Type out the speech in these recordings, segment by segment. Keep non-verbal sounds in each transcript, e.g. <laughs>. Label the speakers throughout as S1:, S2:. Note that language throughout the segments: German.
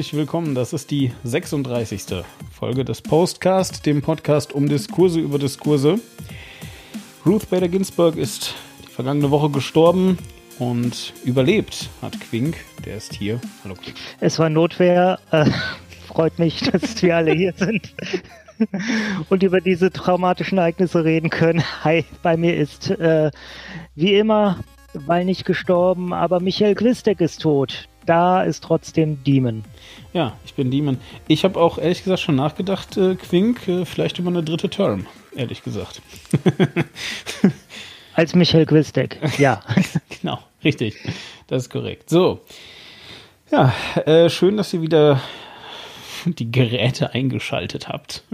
S1: Herzlich willkommen. Das ist die 36. Folge des Postcast, dem Podcast um Diskurse über Diskurse. Ruth Bader Ginsburg ist die vergangene Woche gestorben und überlebt hat Quink. Der ist hier. Hallo Quink.
S2: Es war Notwehr. Äh, freut mich, dass wir alle hier sind und über diese traumatischen Ereignisse reden können. Hi, bei mir ist äh, wie immer, weil nicht gestorben, aber Michael Quistek ist tot da ist trotzdem Demon.
S1: Ja, ich bin Demon. Ich habe auch ehrlich gesagt schon nachgedacht, äh, Quink, äh, vielleicht über eine dritte Term, ehrlich gesagt. <laughs>
S2: Als Michael Quistek, ja. <laughs>
S1: genau, richtig. Das ist korrekt. So. Ja, äh, schön, dass ihr wieder die Geräte eingeschaltet habt.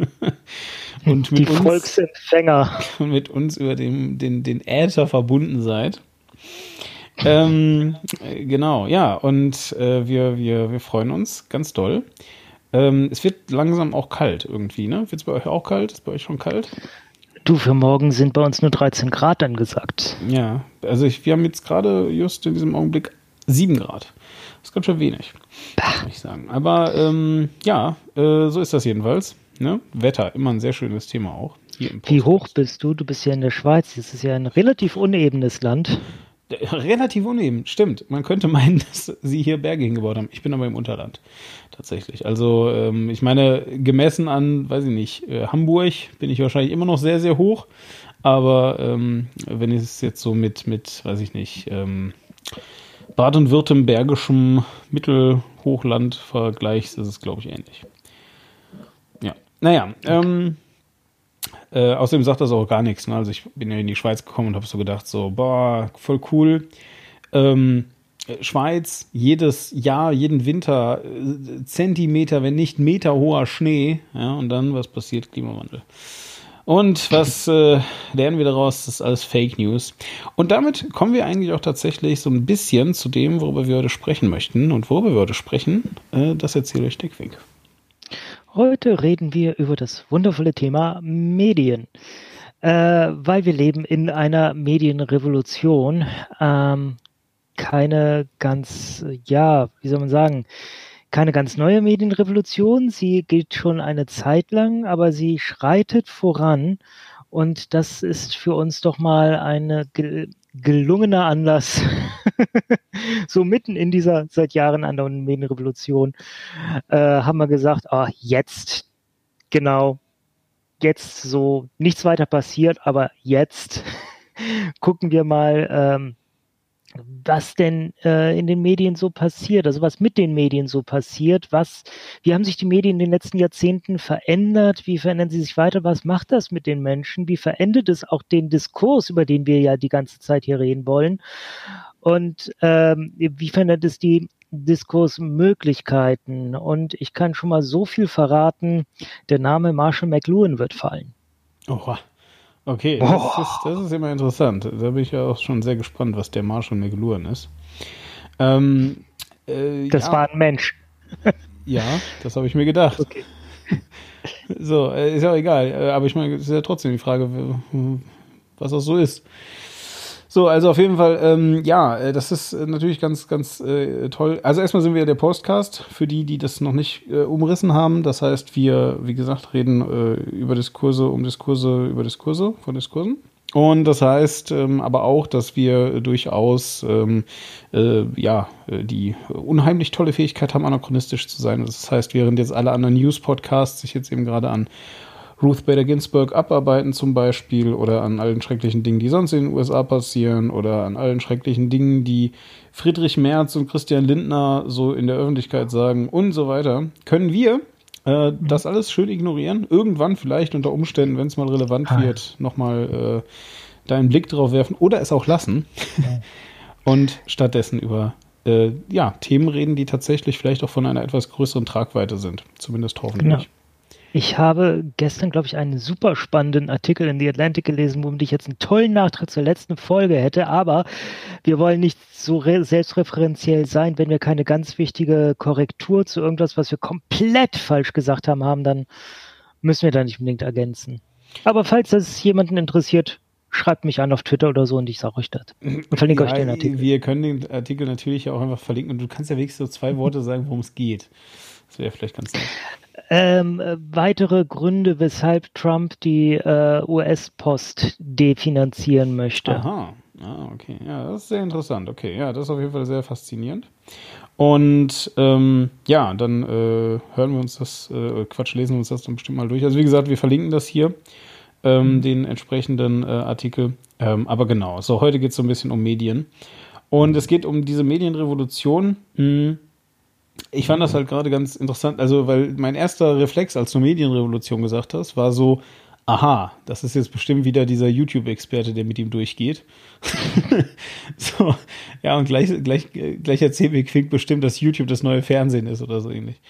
S1: <laughs>
S2: und mit die uns, Volksempfänger.
S1: mit uns über den, den, den Äther verbunden seid ähm, genau, ja, und äh, wir, wir, wir freuen uns ganz doll. Ähm, es wird langsam auch kalt irgendwie, ne? Wird es bei euch auch kalt? Ist bei euch schon kalt?
S2: Du, für morgen sind bei uns nur 13 Grad angesagt.
S1: Ja, also ich, wir haben jetzt gerade just in diesem Augenblick 7 Grad. Das ist ganz schön wenig, muss ich sagen. Aber ähm, ja, äh, so ist das jedenfalls. Ne? Wetter, immer ein sehr schönes Thema auch.
S2: Wie hoch bist du? Du bist ja in der Schweiz. Das ist ja ein relativ unebenes Land. <laughs>
S1: Relativ uneben, stimmt. Man könnte meinen, <laughs> dass sie hier Berge hingebaut haben. Ich bin aber im Unterland, tatsächlich. Also, ähm, ich meine, gemessen an, weiß ich nicht, äh, Hamburg bin ich wahrscheinlich immer noch sehr, sehr hoch. Aber ähm, wenn ich es jetzt so mit, mit, weiß ich nicht, ähm, baden-württembergischem Mittelhochland vergleichst, ist es, glaube ich, ähnlich. Ja. Naja, ähm, äh, außerdem sagt das auch gar nichts. Ne? Also ich bin ja in die Schweiz gekommen und habe so gedacht, so, boah, voll cool. Ähm, Schweiz, jedes Jahr, jeden Winter äh, Zentimeter, wenn nicht Meter hoher Schnee. Ja, und dann, was passiert? Klimawandel. Und was äh, lernen wir daraus? Das ist alles Fake News. Und damit kommen wir eigentlich auch tatsächlich so ein bisschen zu dem, worüber wir heute sprechen möchten. Und worüber wir heute sprechen, äh, das erzähle ich Dickwink.
S2: Heute reden wir über das wundervolle Thema Medien, äh, weil wir leben in einer Medienrevolution. Ähm, keine ganz, ja, wie soll man sagen, keine ganz neue Medienrevolution. Sie geht schon eine Zeit lang, aber sie schreitet voran. Und das ist für uns doch mal eine gelungener Anlass, <laughs> <laughs> so mitten in dieser seit Jahren andauernden Medienrevolution, äh, haben wir gesagt, ah, jetzt, genau, jetzt so, nichts weiter passiert, aber jetzt <laughs> gucken wir mal, ähm, was denn äh, in den Medien so passiert, also was mit den Medien so passiert, was, wie haben sich die Medien in den letzten Jahrzehnten verändert, wie verändern sie sich weiter, was macht das mit den Menschen, wie verändert es auch den Diskurs, über den wir ja die ganze Zeit hier reden wollen und ähm, wie verändert es die Diskursmöglichkeiten und ich kann schon mal so viel verraten, der Name Marshall McLuhan wird fallen.
S1: Oha. Okay, das ist, das ist, immer interessant. Da bin ich ja auch schon sehr gespannt, was der Marshall McLuhan ist. Ähm,
S2: äh, das ja. war ein Mensch. <laughs>
S1: ja, das habe ich mir gedacht. Okay. So, äh, ist ja auch egal. Äh, aber ich meine, es ist ja trotzdem die Frage, was das so ist. So, also auf jeden Fall, ähm, ja, äh, das ist äh, natürlich ganz, ganz äh, toll. Also erstmal sind wir der Postcast, für die, die das noch nicht äh, umrissen haben. Das heißt, wir, wie gesagt, reden äh, über Diskurse, um Diskurse, über Diskurse von Diskursen. Und das heißt ähm, aber auch, dass wir durchaus ähm, äh, ja die unheimlich tolle Fähigkeit haben, anachronistisch zu sein. Das heißt, während jetzt alle anderen News-Podcasts sich jetzt eben gerade an Ruth Bader Ginsburg abarbeiten zum Beispiel oder an allen schrecklichen Dingen, die sonst in den USA passieren oder an allen schrecklichen Dingen, die Friedrich Merz und Christian Lindner so in der Öffentlichkeit sagen und so weiter, können wir äh, das alles schön ignorieren. Irgendwann vielleicht unter Umständen, wenn es mal relevant ah. wird, nochmal äh, da einen Blick drauf werfen oder es auch lassen und stattdessen über äh, ja, Themen reden, die tatsächlich vielleicht auch von einer etwas größeren Tragweite sind. Zumindest hoffentlich. Genau.
S2: Ich habe gestern, glaube ich, einen super spannenden Artikel in The Atlantic gelesen, womit ich jetzt einen tollen Nachtrag zur letzten Folge hätte. Aber wir wollen nicht so selbstreferenziell sein. Wenn wir keine ganz wichtige Korrektur zu irgendwas, was wir komplett falsch gesagt haben, haben, dann müssen wir da nicht unbedingt ergänzen. Aber falls das jemanden interessiert, schreibt mich an auf Twitter oder so und ich sage euch das. Und verlinke
S1: ja,
S2: euch den Artikel.
S1: Wir können den Artikel natürlich auch einfach verlinken und du kannst ja wenigstens so zwei Worte sagen, worum es geht. Das wäre vielleicht ganz nett.
S2: Ähm, weitere Gründe, weshalb Trump die äh, US-Post definanzieren möchte.
S1: Aha, ah, okay. Ja, das ist sehr interessant. Okay, ja, das ist auf jeden Fall sehr faszinierend. Und ähm, ja, dann äh, hören wir uns das, äh, Quatsch, lesen wir uns das dann bestimmt mal durch. Also wie gesagt, wir verlinken das hier, ähm, den entsprechenden äh, Artikel. Ähm, aber genau, so heute geht es so ein bisschen um Medien. Und es geht um diese Medienrevolution. Hm. Ich fand das halt gerade ganz interessant, also weil mein erster Reflex, als du Medienrevolution gesagt hast, war so, aha, das ist jetzt bestimmt wieder dieser YouTube-Experte, der mit ihm durchgeht. <laughs> so, ja, und gleich, gleich, gleich erzählt mir Quink bestimmt, dass YouTube das neue Fernsehen ist oder so ähnlich.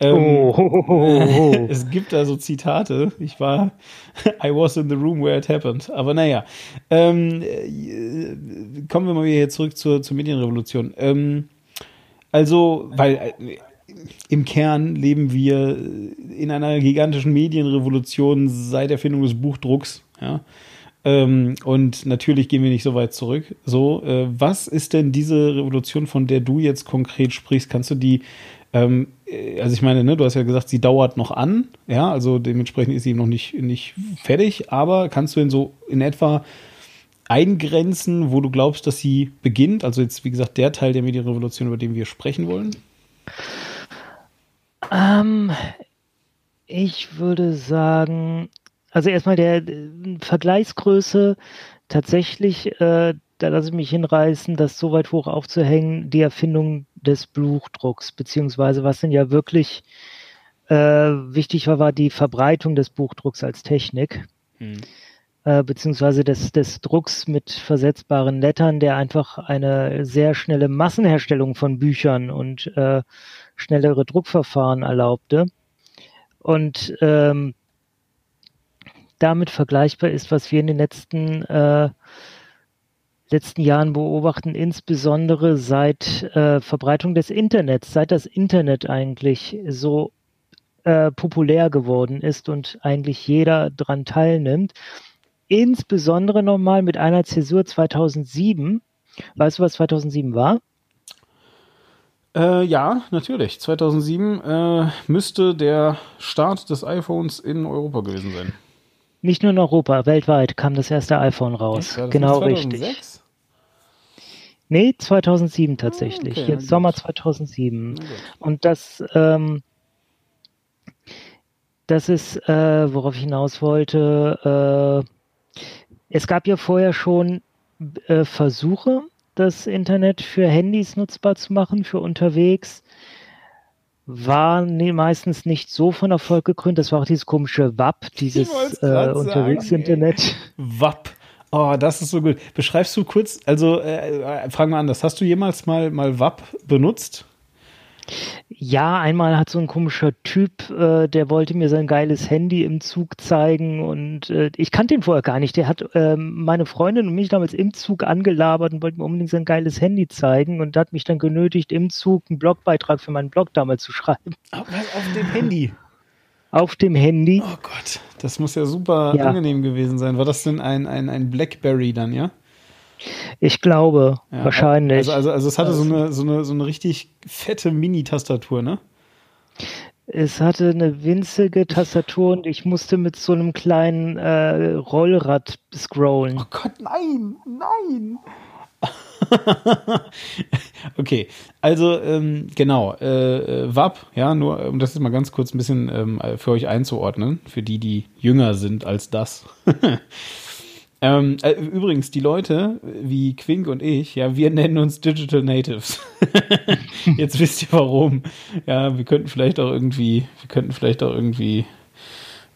S1: Ähm, oh, oh, <laughs> oh, es gibt da so Zitate. Ich war, <laughs> I was in the room where it happened. Aber naja, ähm, äh, kommen wir mal wieder zurück zur, zur Medienrevolution. Ähm, also, weil äh, im Kern leben wir in einer gigantischen Medienrevolution seit Erfindung des Buchdrucks. Ja? Ähm, und natürlich gehen wir nicht so weit zurück. So, äh, was ist denn diese Revolution, von der du jetzt konkret sprichst? Kannst du die, ähm, äh, also ich meine, ne, du hast ja gesagt, sie dauert noch an, ja, also dementsprechend ist sie noch nicht, nicht fertig, aber kannst du denn so in etwa eingrenzen, wo du glaubst, dass sie beginnt? Also jetzt, wie gesagt, der Teil der Medienrevolution, über den wir sprechen wollen?
S2: Ähm, ich würde sagen, also erstmal der äh, Vergleichsgröße tatsächlich, äh, da lasse ich mich hinreißen, das so weit hoch aufzuhängen, die Erfindung des Buchdrucks, beziehungsweise was denn ja wirklich äh, wichtig war, war die Verbreitung des Buchdrucks als Technik. Hm. Äh, beziehungsweise des, des Drucks mit versetzbaren Lettern, der einfach eine sehr schnelle Massenherstellung von Büchern und äh, schnellere Druckverfahren erlaubte. Und ähm, damit vergleichbar ist, was wir in den letzten, äh, letzten Jahren beobachten, insbesondere seit äh, Verbreitung des Internets, seit das Internet eigentlich so äh, populär geworden ist und eigentlich jeder daran teilnimmt. Insbesondere nochmal mit einer Zäsur 2007. Weißt du, was 2007 war?
S1: Äh, ja, natürlich. 2007 äh, müsste der Start des iPhones in Europa gewesen sein.
S2: Nicht nur in Europa, weltweit kam das erste iPhone raus. Ja, genau 2006? richtig. Nee, 2007 tatsächlich. Ah, okay, Jetzt Sommer 2007. Und das, ähm, das ist, äh, worauf ich hinaus wollte. Äh, es gab ja vorher schon äh, Versuche, das Internet für Handys nutzbar zu machen, für unterwegs. War nee, meistens nicht so von Erfolg gekrönt. Das war auch dieses komische WAP, dieses äh, Unterwegs-Internet.
S1: WAP. Oh, das ist so gut. Beschreibst du kurz, also äh, äh, fragen wir anders, hast du jemals mal, mal WAP benutzt?
S2: Ja, einmal hat so ein komischer Typ, äh, der wollte mir sein geiles Handy im Zug zeigen und äh, ich kannte ihn vorher gar nicht. Der hat äh, meine Freundin und mich damals im Zug angelabert und wollte mir unbedingt sein geiles Handy zeigen und hat mich dann genötigt, im Zug einen Blogbeitrag für meinen Blog damals zu schreiben.
S1: Auf, auf dem Handy?
S2: Auf dem Handy.
S1: Oh Gott, das muss ja super ja. angenehm gewesen sein. War das denn ein, ein, ein Blackberry dann, ja?
S2: Ich glaube, ja, wahrscheinlich.
S1: Also, also, also es hatte so eine, so eine, so eine richtig fette Mini-Tastatur, ne?
S2: Es hatte eine winzige Tastatur und ich musste mit so einem kleinen äh, Rollrad scrollen.
S1: Oh Gott, nein, nein. <laughs> okay, also ähm, genau, äh, äh WAP, ja, nur um das jetzt mal ganz kurz ein bisschen ähm, für euch einzuordnen, für die, die jünger sind als das. <laughs> Ähm, äh, übrigens, die Leute wie Quink und ich, ja, wir nennen uns Digital Natives. <laughs> Jetzt wisst ihr warum. Ja, wir könnten vielleicht auch irgendwie, wir könnten vielleicht auch irgendwie,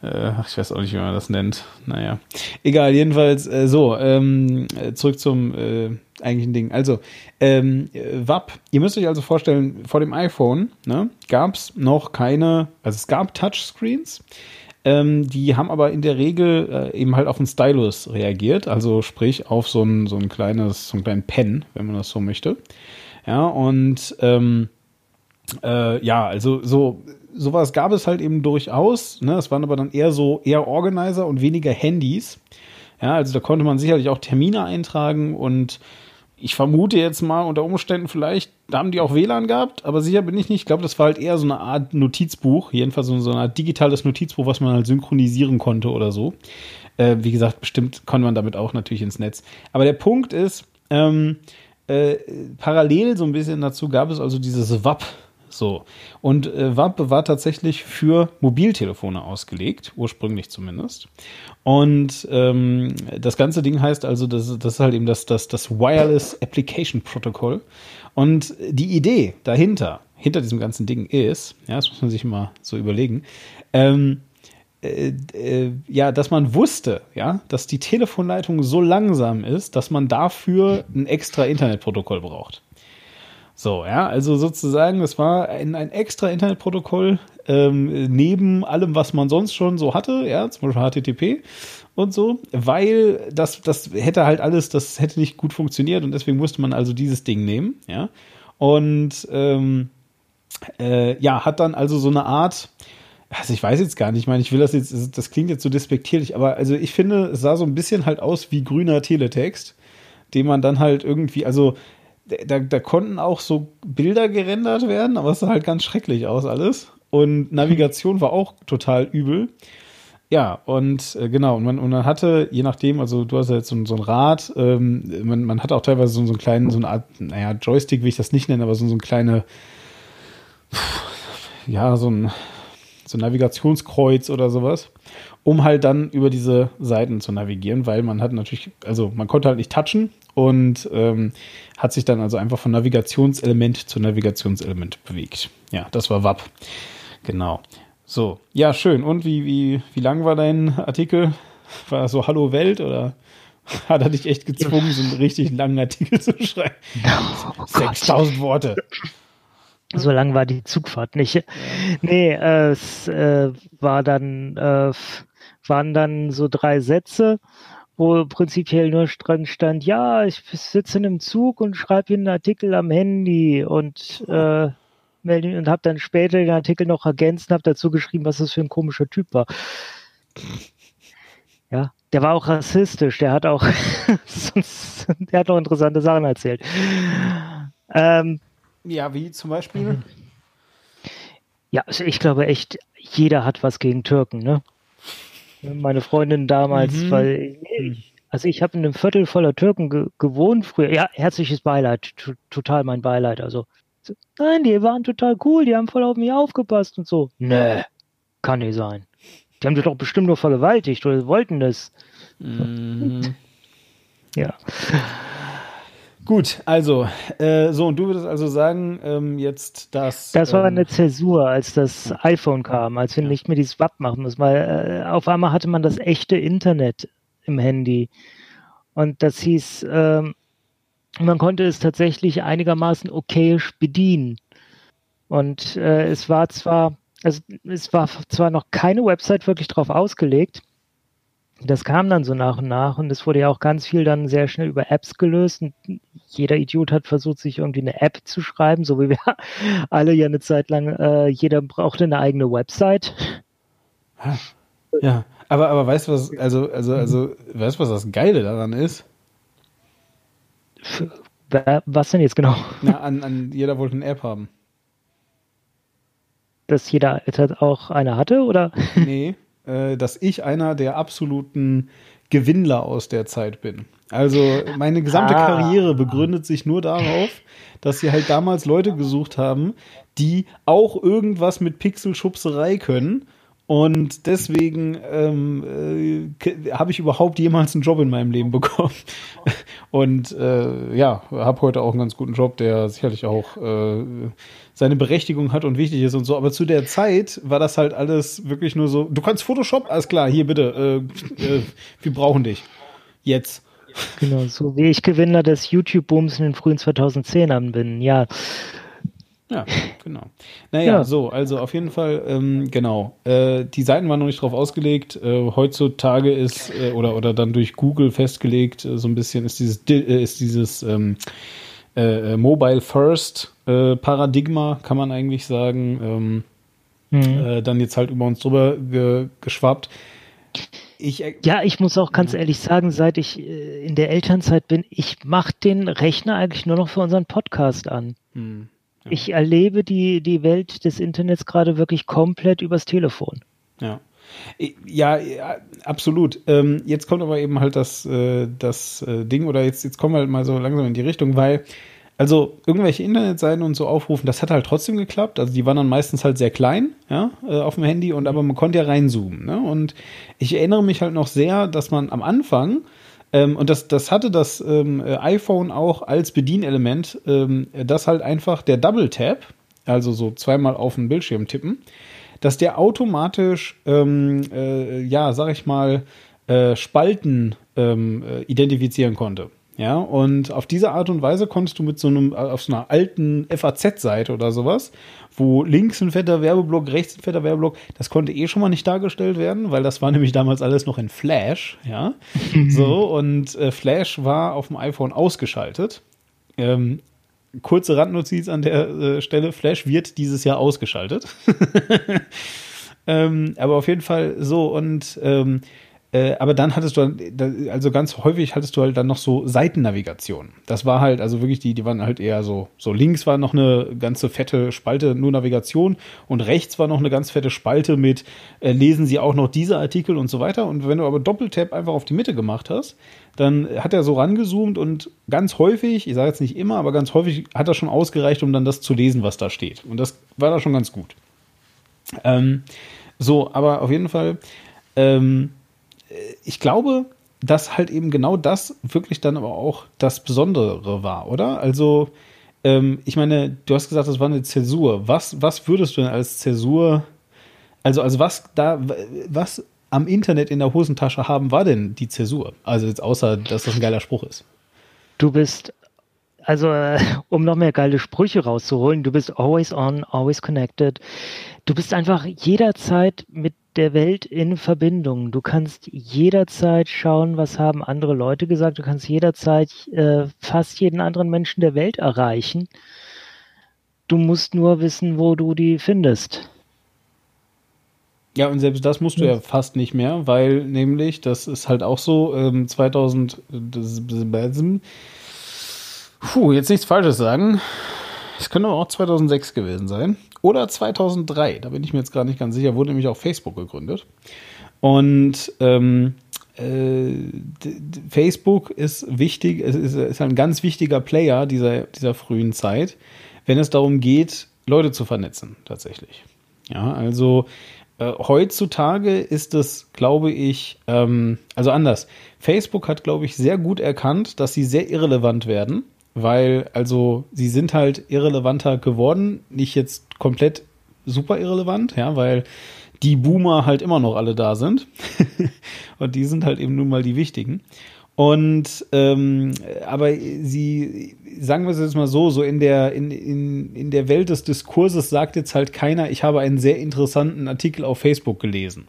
S1: äh, ich weiß auch nicht, wie man das nennt. Naja, egal, jedenfalls äh, so, ähm, zurück zum äh, eigentlichen Ding. Also, ähm, WAP, ihr müsst euch also vorstellen, vor dem iPhone ne, gab es noch keine, also es gab Touchscreens, ähm, die haben aber in der Regel äh, eben halt auf einen Stylus reagiert, also sprich auf so ein, so ein kleines, so einen kleinen Pen, wenn man das so möchte. Ja, und ähm, äh, ja, also so sowas gab es halt eben durchaus. Ne? Es waren aber dann eher so eher Organizer und weniger Handys. Ja, also da konnte man sicherlich auch Termine eintragen und ich vermute jetzt mal unter Umständen vielleicht, da haben die auch WLAN gehabt, aber sicher bin ich nicht. Ich glaube, das war halt eher so eine Art Notizbuch, jedenfalls so, eine Art digitales Notizbuch, was man halt synchronisieren konnte oder so. Äh, wie gesagt, bestimmt konnte man damit auch natürlich ins Netz. Aber der Punkt ist, ähm, äh, parallel so ein bisschen dazu gab es also dieses WAP. So. Und äh, WAP war tatsächlich für Mobiltelefone ausgelegt, ursprünglich zumindest. Und ähm, das ganze Ding heißt also, das, das ist halt eben das, das, das Wireless Application Protocol. Und die Idee dahinter, hinter diesem ganzen Ding ist, ja, das muss man sich immer so überlegen, ähm, äh, äh, ja, dass man wusste, ja, dass die Telefonleitung so langsam ist, dass man dafür ein extra Internetprotokoll braucht. So, ja, also sozusagen, das war ein, ein extra Internetprotokoll ähm, neben allem, was man sonst schon so hatte, ja, zum Beispiel HTTP und so, weil das, das hätte halt alles, das hätte nicht gut funktioniert und deswegen musste man also dieses Ding nehmen, ja. Und ähm, äh, ja, hat dann also so eine Art, also ich weiß jetzt gar nicht, ich meine, ich will das jetzt, das klingt jetzt so despektierlich, aber also ich finde, es sah so ein bisschen halt aus wie grüner Teletext, den man dann halt irgendwie, also da, da konnten auch so Bilder gerendert werden, aber es sah halt ganz schrecklich aus alles. Und Navigation war auch total übel. Ja, und äh, genau, und man, und man hatte, je nachdem, also du hast ja jetzt so, so ein Rad, ähm, man, man hatte auch teilweise so, so einen kleinen, so eine Art, naja, Joystick will ich das nicht nennen, aber so, so ein kleine, ja, so ein so ein Navigationskreuz oder sowas, um halt dann über diese Seiten zu navigieren, weil man hat natürlich, also man konnte halt nicht touchen und ähm, hat sich dann also einfach von Navigationselement zu Navigationselement bewegt. Ja, das war WAP. Genau. So, ja, schön. Und wie, wie, wie lang war dein Artikel? War das so Hallo Welt oder <laughs> hat er dich echt gezwungen, so einen richtig langen Artikel zu schreiben? <laughs> Oh, 6000 Worte.
S2: So lang war die Zugfahrt nicht. Nee, äh, es äh, war dann, äh, waren dann so drei Sätze, wo prinzipiell nur dran stand, ja, ich sitze in einem Zug und schreibe hier einen Artikel am Handy und äh, melde und habe dann später den Artikel noch ergänzt und habe dazu geschrieben, was das für ein komischer Typ war. Ja, der war auch rassistisch, der hat auch, <laughs> der hat auch interessante Sachen erzählt.
S1: Ähm, ja, wie zum Beispiel? Mhm.
S2: Ja, also ich glaube echt, jeder hat was gegen Türken, ne? Meine Freundin damals, mhm. weil ich, also ich habe in einem Viertel voller Türken ge gewohnt früher. Ja, herzliches Beileid, total mein Beileid. Also, nein, die waren total cool, die haben voll auf mich aufgepasst und so. Nee, kann nicht sein. Die haben dich doch bestimmt nur vergewaltigt oder wollten das. Mhm.
S1: Ja. Gut, also, äh, so, und du würdest also sagen, ähm, jetzt das.
S2: Das war
S1: ähm,
S2: eine Zäsur, als das iPhone kam, als wir nicht mehr dieses WAP machen müssen, weil äh, auf einmal hatte man das echte Internet im Handy. Und das hieß, ähm, man konnte es tatsächlich einigermaßen okayisch bedienen. Und äh, es war zwar, also es war zwar noch keine Website wirklich drauf ausgelegt, das kam dann so nach und nach und es wurde ja auch ganz viel dann sehr schnell über Apps gelöst. Und jeder Idiot hat versucht, sich irgendwie eine App zu schreiben, so wie wir <laughs> alle ja eine Zeit lang, äh, jeder brauchte eine eigene Website.
S1: Ja, aber, aber weißt du, was, also, also, also, weißt du, was das Geile daran ist?
S2: Was denn jetzt genau?
S1: Na, an, an jeder wollte eine App haben.
S2: Dass jeder auch eine hatte, oder?
S1: Nee, dass ich einer der absoluten Gewinnler aus der Zeit bin. Also meine gesamte ah. Karriere begründet sich nur darauf, dass sie halt damals Leute gesucht haben, die auch irgendwas mit Pixelschubserei können und deswegen ähm, äh, habe ich überhaupt jemals einen Job in meinem Leben bekommen. <laughs> Und äh, ja, habe heute auch einen ganz guten Job, der sicherlich auch äh, seine Berechtigung hat und wichtig ist und so. Aber zu der Zeit war das halt alles wirklich nur so, du kannst Photoshop, alles klar, hier bitte, äh, äh, wir brauchen dich. Jetzt.
S2: Genau, so wie ich Gewinner des YouTube-Booms in den frühen 2010ern bin, ja.
S1: Ja, genau. Naja, ja. so, also auf jeden Fall, ähm, genau. Äh, die Seiten waren noch nicht drauf ausgelegt. Äh, heutzutage ist, äh, oder, oder dann durch Google festgelegt, äh, so ein bisschen ist dieses, äh, ist dieses ähm, äh, Mobile First Paradigma, kann man eigentlich sagen, ähm, mhm. dann jetzt halt über uns drüber ge geschwappt
S2: ich, ja, ich muss auch ganz ehrlich sagen, seit ich in der Elternzeit bin, ich mache den Rechner eigentlich nur noch für unseren Podcast an. Hm, ja. Ich erlebe die, die Welt des Internets gerade wirklich komplett übers Telefon.
S1: Ja. Ja, ja absolut. Ähm, jetzt kommt aber eben halt das, äh, das äh, Ding, oder jetzt, jetzt kommen wir halt mal so langsam in die Richtung, weil also irgendwelche Internetseiten und so aufrufen, das hat halt trotzdem geklappt. Also die waren dann meistens halt sehr klein, ja, äh, auf dem Handy und aber man konnte ja reinzoomen. Ne? Und ich erinnere mich halt noch sehr, dass man am Anfang ähm, und das, das hatte das ähm, äh, iPhone auch als Bedienelement, ähm, das halt einfach der Double Tap, also so zweimal auf den Bildschirm tippen, dass der automatisch, ähm, äh, ja, sag ich mal, äh, Spalten ähm, äh, identifizieren konnte. Ja, und auf diese Art und Weise konntest du mit so einem, auf so einer alten FAZ-Seite oder sowas, wo links ein fetter Werbeblock, rechts ein fetter Werbeblock, das konnte eh schon mal nicht dargestellt werden, weil das war nämlich damals alles noch in Flash, ja. so, und äh, Flash war auf dem iPhone ausgeschaltet. Ähm, kurze Randnotiz an der äh, Stelle: Flash wird dieses Jahr ausgeschaltet. <laughs> ähm, aber auf jeden Fall so und ähm, äh, aber dann hattest du, also ganz häufig hattest du halt dann noch so Seitennavigation. Das war halt, also wirklich, die, die waren halt eher so, so links war noch eine ganze fette Spalte, nur Navigation und rechts war noch eine ganz fette Spalte mit, äh, lesen Sie auch noch diese Artikel und so weiter. Und wenn du aber Doppeltap einfach auf die Mitte gemacht hast, dann hat er so rangezoomt und ganz häufig, ich sage jetzt nicht immer, aber ganz häufig hat er schon ausgereicht, um dann das zu lesen, was da steht. Und das war da schon ganz gut. Ähm, so, aber auf jeden Fall, ähm, ich glaube, dass halt eben genau das wirklich dann aber auch das Besondere war, oder? Also, ähm, ich meine, du hast gesagt, das war eine Zäsur. Was, was würdest du denn als Zäsur, also, also was da, was am Internet in der Hosentasche haben, war denn die Zäsur? Also jetzt außer, dass das ein geiler Spruch ist.
S2: Du bist, also äh, um noch mehr geile Sprüche rauszuholen, du bist always on, always connected. Du bist einfach jederzeit mit der Welt in Verbindung. Du kannst jederzeit schauen, was haben andere Leute gesagt. Du kannst jederzeit äh, fast jeden anderen Menschen der Welt erreichen. Du musst nur wissen, wo du die findest.
S1: Ja, und selbst das musst du ja fast nicht mehr, weil nämlich, das ist halt auch so, ähm, 2000, das, puh, jetzt nichts Falsches sagen. Es könnte auch 2006 gewesen sein. Oder 2003, da bin ich mir jetzt gar nicht ganz sicher, wurde nämlich auch Facebook gegründet. Und ähm, äh, Facebook ist wichtig, es ist, ist, ein ganz wichtiger Player dieser, dieser frühen Zeit, wenn es darum geht, Leute zu vernetzen, tatsächlich. Ja, also äh, heutzutage ist es, glaube ich, ähm, also anders. Facebook hat, glaube ich, sehr gut erkannt, dass sie sehr irrelevant werden weil also sie sind halt irrelevanter geworden, nicht jetzt komplett super irrelevant, ja, weil die Boomer halt immer noch alle da sind <laughs> und die sind halt eben nun mal die wichtigen. Und ähm, aber sie, sagen wir es jetzt mal so, so in der, in, in, in der Welt des Diskurses sagt jetzt halt keiner, ich habe einen sehr interessanten Artikel auf Facebook gelesen.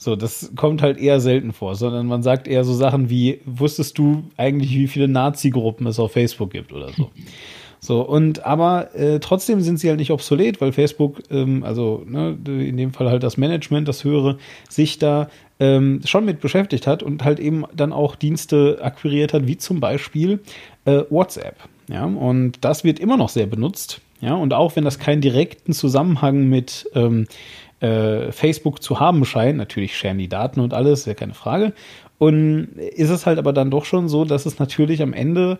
S1: So, das kommt halt eher selten vor, sondern man sagt eher so Sachen wie, wusstest du eigentlich, wie viele Nazi-Gruppen es auf Facebook gibt oder so. <laughs> So, und aber äh, trotzdem sind sie halt nicht obsolet, weil Facebook, ähm, also ne, in dem Fall halt das Management, das Höhere, sich da ähm, schon mit beschäftigt hat und halt eben dann auch Dienste akquiriert hat, wie zum Beispiel äh, WhatsApp. Ja, und das wird immer noch sehr benutzt. Ja, und auch wenn das keinen direkten Zusammenhang mit ähm, äh, Facebook zu haben scheint. Natürlich scheren die Daten und alles, ja keine Frage. Und ist es halt aber dann doch schon so, dass es natürlich am Ende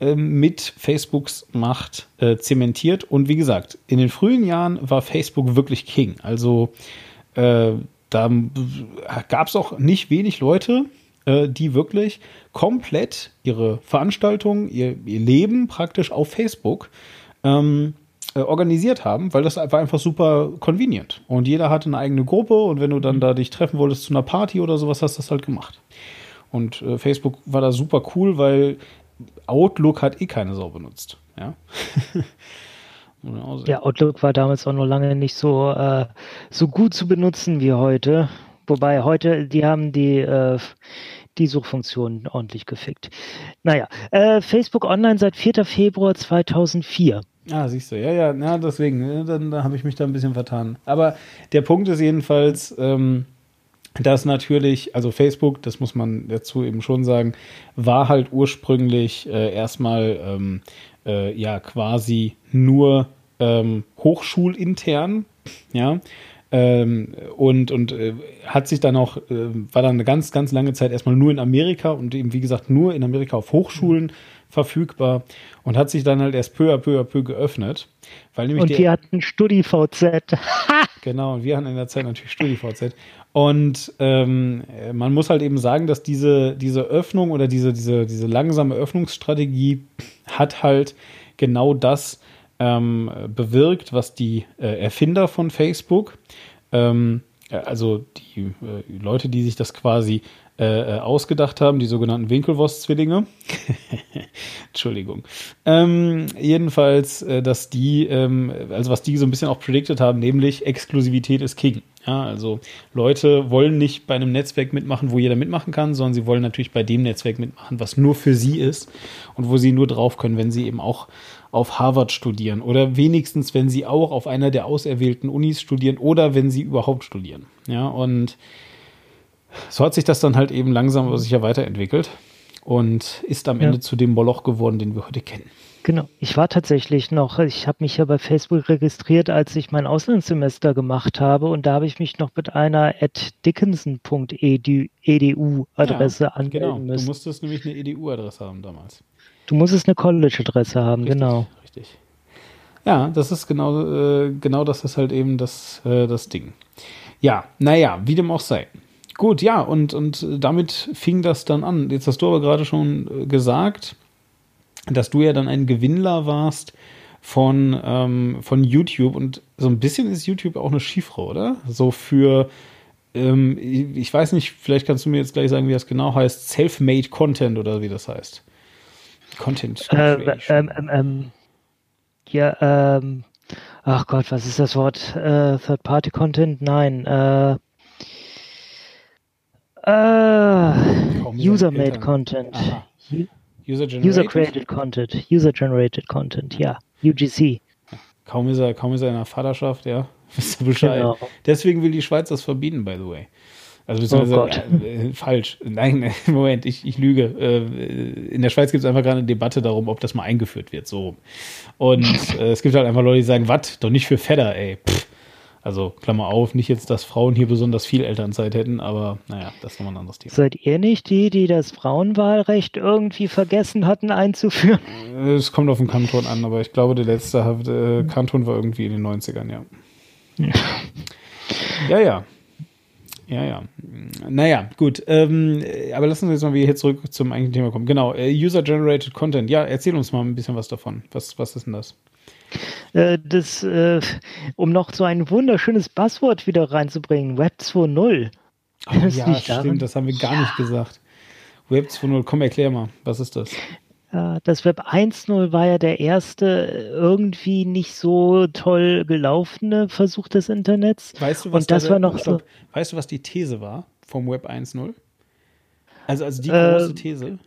S1: äh, mit Facebooks Macht äh, zementiert. Und wie gesagt, in den frühen Jahren war Facebook wirklich King. Also äh, da gab es auch nicht wenig Leute, äh, die wirklich komplett ihre Veranstaltungen, ihr, ihr Leben praktisch auf Facebook ähm, äh, organisiert haben, weil das war einfach super convenient. Und jeder hatte eine eigene Gruppe und wenn du dann da dich treffen wolltest zu einer Party oder sowas, hast du das halt gemacht. Und äh, Facebook war da super cool, weil Outlook hat eh keine Sau benutzt. Ja. <laughs>
S2: ja, Outlook war damals auch noch lange nicht so, äh, so gut zu benutzen wie heute. Wobei heute, die haben die, äh, die Suchfunktion ordentlich gefickt. Naja, äh, Facebook Online seit 4. Februar 2004.
S1: Ah, siehst du, ja, ja, ja deswegen, ne, dann, dann habe ich mich da ein bisschen vertan. Aber der Punkt ist jedenfalls, ähm, dass natürlich, also Facebook, das muss man dazu eben schon sagen, war halt ursprünglich äh, erstmal ähm, äh, ja quasi nur ähm, hochschulintern, ja, ähm, und und äh, hat sich dann auch, äh, war dann eine ganz, ganz lange Zeit erstmal nur in Amerika und eben, wie gesagt, nur in Amerika auf Hochschulen. Verfügbar und hat sich dann halt erst peu à peu à peu geöffnet.
S2: Weil nämlich und wir hatten StudiVZ. <laughs>
S1: genau, und wir hatten in der Zeit natürlich StudiVZ. Und ähm, man muss halt eben sagen, dass diese, diese Öffnung oder diese, diese, diese langsame Öffnungsstrategie hat halt genau das ähm, bewirkt, was die äh, Erfinder von Facebook, ähm, also die äh, Leute, die sich das quasi äh, äh ausgedacht haben, die sogenannten Winkelwurst-Zwillinge. <laughs> Entschuldigung. Ähm, jedenfalls, äh, dass die, ähm, also was die so ein bisschen auch predicted haben, nämlich Exklusivität ist King. Ja, also Leute wollen nicht bei einem Netzwerk mitmachen, wo jeder mitmachen kann, sondern sie wollen natürlich bei dem Netzwerk mitmachen, was nur für sie ist und wo sie nur drauf können, wenn sie eben auch auf Harvard studieren oder wenigstens, wenn sie auch auf einer der auserwählten Unis studieren oder wenn sie überhaupt studieren. Ja, und so hat sich das dann halt eben langsam aber sicher weiterentwickelt und ist am ja. Ende zu dem Moloch geworden, den wir heute kennen.
S2: Genau, ich war tatsächlich noch, ich habe mich ja bei Facebook registriert, als ich mein Auslandssemester gemacht habe und da habe ich mich noch mit einer at dickinson.edu-Adresse ja, anmelden genau. müssen.
S1: Du musstest nämlich eine EDU-Adresse haben damals.
S2: Du musstest eine College-Adresse haben,
S1: richtig,
S2: genau.
S1: Richtig. Ja, das ist genau, äh, genau das ist halt eben das, äh, das Ding. Ja, naja, wie dem auch sei. Gut, ja, und, und damit fing das dann an. Jetzt hast du aber gerade schon äh, gesagt, dass du ja dann ein Gewinnler warst von, ähm, von YouTube und so ein bisschen ist YouTube auch eine Chiffre, oder? So für, ähm, ich weiß nicht, vielleicht kannst du mir jetzt gleich sagen, wie das genau heißt, Self-Made Content oder wie das heißt.
S2: Content äh, ähm, ähm, ähm, ja, ähm, ach Gott, was ist das Wort? Äh, Third-Party-Content? Nein. Äh, äh, User-Made Content. User-Generated User Content. User-Generated Content, ja. UGC.
S1: Kaum ist er, kaum ist er in der Vaterschaft, ja. <laughs> Wisst ihr Bescheid. Genau. Deswegen will die Schweiz das verbieten, by the way. Also oh äh, falsch. Nein, <laughs> Moment, ich, ich lüge. Äh, in der Schweiz gibt es einfach gerade eine Debatte darum, ob das mal eingeführt wird. So. Und <laughs> äh, es gibt halt einfach Leute, die sagen, was? Doch nicht für Fedder, ey. Pff. Also, Klammer auf, nicht jetzt, dass Frauen hier besonders viel Elternzeit hätten, aber naja, das ist nochmal ein anderes Thema.
S2: Seid ihr nicht die, die das Frauenwahlrecht irgendwie vergessen hatten einzuführen?
S1: Es kommt auf den Kanton an, aber ich glaube, der letzte äh, Kanton war irgendwie in den 90ern, ja. ja, ja. Ja, ja. Naja, gut. Ähm, aber lassen Sie uns mal wieder hier zurück zum eigentlichen Thema kommen. Genau, äh, User-Generated Content. Ja, erzähl uns mal ein bisschen was davon. Was, was ist denn das?
S2: Äh, das, äh, um noch so ein wunderschönes Buzzword wieder reinzubringen, Web 2.0.
S1: Oh, ja, stimmt, daran? das haben wir gar ja. nicht gesagt. Web 2.0, komm, erklär mal, was ist das?
S2: Das Web 1.0 war ja der erste irgendwie nicht so toll gelaufene Versuch des Internets.
S1: Weißt du, was, Und das der, war noch stopp, so, weißt du, was die These war vom Web 1.0? Also, also die große äh, These?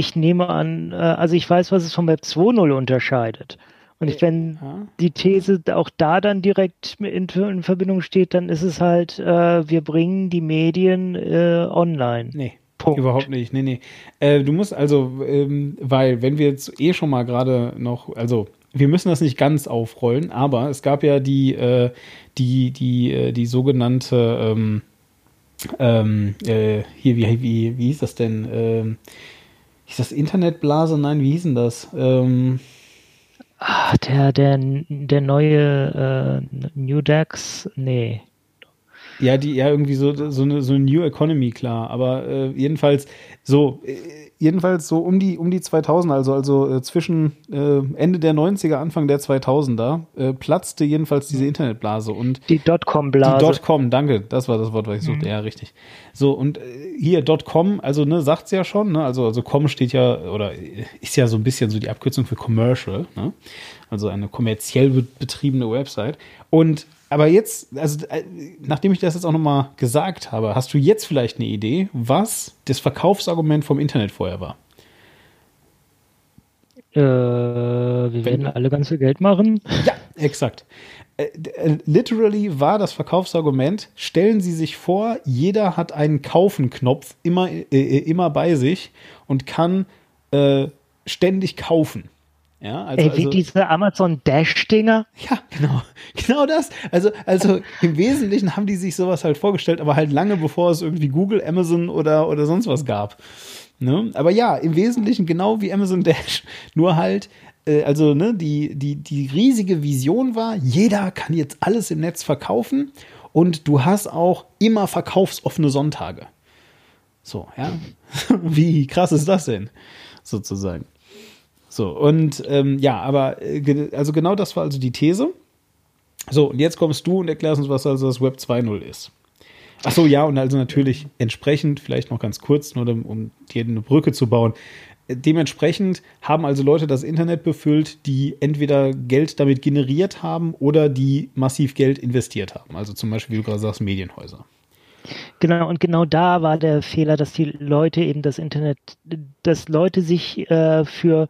S2: Ich nehme an, äh, also ich weiß, was es vom Web 2.0 unterscheidet. Und ich, wenn ja. die These auch da dann direkt in, in, Verbindung steht, dann ist es halt, äh, wir bringen die Medien äh, online.
S1: Nee. Punkt. Überhaupt nicht, nee, nee. Äh, du musst also, ähm, weil wenn wir jetzt eh schon mal gerade noch, also wir müssen das nicht ganz aufrollen, aber es gab ja die, äh, die, die, äh, die sogenannte, ähm, ähm, äh, hier, wie, wie, wie hieß das denn? Ähm, hieß das Internetblase? Nein, wie hieß denn das? Ähm,
S2: Ach, der, der, der neue äh, New Dax, nee.
S1: Ja, die, ja, irgendwie so, so eine, so eine New Economy, klar. Aber äh, jedenfalls so, äh, jedenfalls so um die, um die 2000, also, also äh, zwischen äh, Ende der 90er, Anfang der 2000er, äh, platzte jedenfalls diese Internetblase und.
S2: Die Dotcom-Blase.
S1: Die Dotcom, danke, das war das Wort, was ich suchte. Mhm. Ja, richtig. So, und äh, hier Dotcom, also, ne, sagt's ja schon, ne, also, also Com steht ja, oder ist ja so ein bisschen so die Abkürzung für Commercial, ne? Also eine kommerziell betriebene Website. Und aber jetzt, also äh, nachdem ich das jetzt auch nochmal gesagt habe, hast du jetzt vielleicht eine Idee, was das Verkaufsargument vom Internet vorher war?
S2: Äh, wir Wenn, werden alle ganz viel Geld machen.
S1: Ja, Exakt. Äh, äh, literally war das Verkaufsargument, stellen Sie sich vor, jeder hat einen Kaufen-Knopf immer, äh immer bei sich und kann äh, ständig kaufen. Ja,
S2: also, Ey, wie also, diese Amazon Dash-Dinger?
S1: Ja, genau. <laughs> Genau das. Also, also im Wesentlichen haben die sich sowas halt vorgestellt, aber halt lange bevor es irgendwie Google, Amazon oder, oder sonst was gab. Ne? Aber ja, im Wesentlichen genau wie Amazon Dash. <laughs> Nur halt, äh, also ne, die, die, die riesige Vision war, jeder kann jetzt alles im Netz verkaufen und du hast auch immer verkaufsoffene Sonntage. So, ja. <laughs> wie krass ist das denn? Sozusagen. So, und ähm, ja, aber äh, also genau das war also die These. So, und jetzt kommst du und erklärst uns, was also das Web 2.0 ist. Ach so, ja, und also natürlich entsprechend, vielleicht noch ganz kurz, nur um dir eine Brücke zu bauen. Dementsprechend haben also Leute das Internet befüllt, die entweder Geld damit generiert haben oder die massiv Geld investiert haben. Also zum Beispiel, wie du gerade sagst, Medienhäuser.
S2: Genau, und genau da war der Fehler, dass die Leute eben das Internet, dass Leute sich äh, für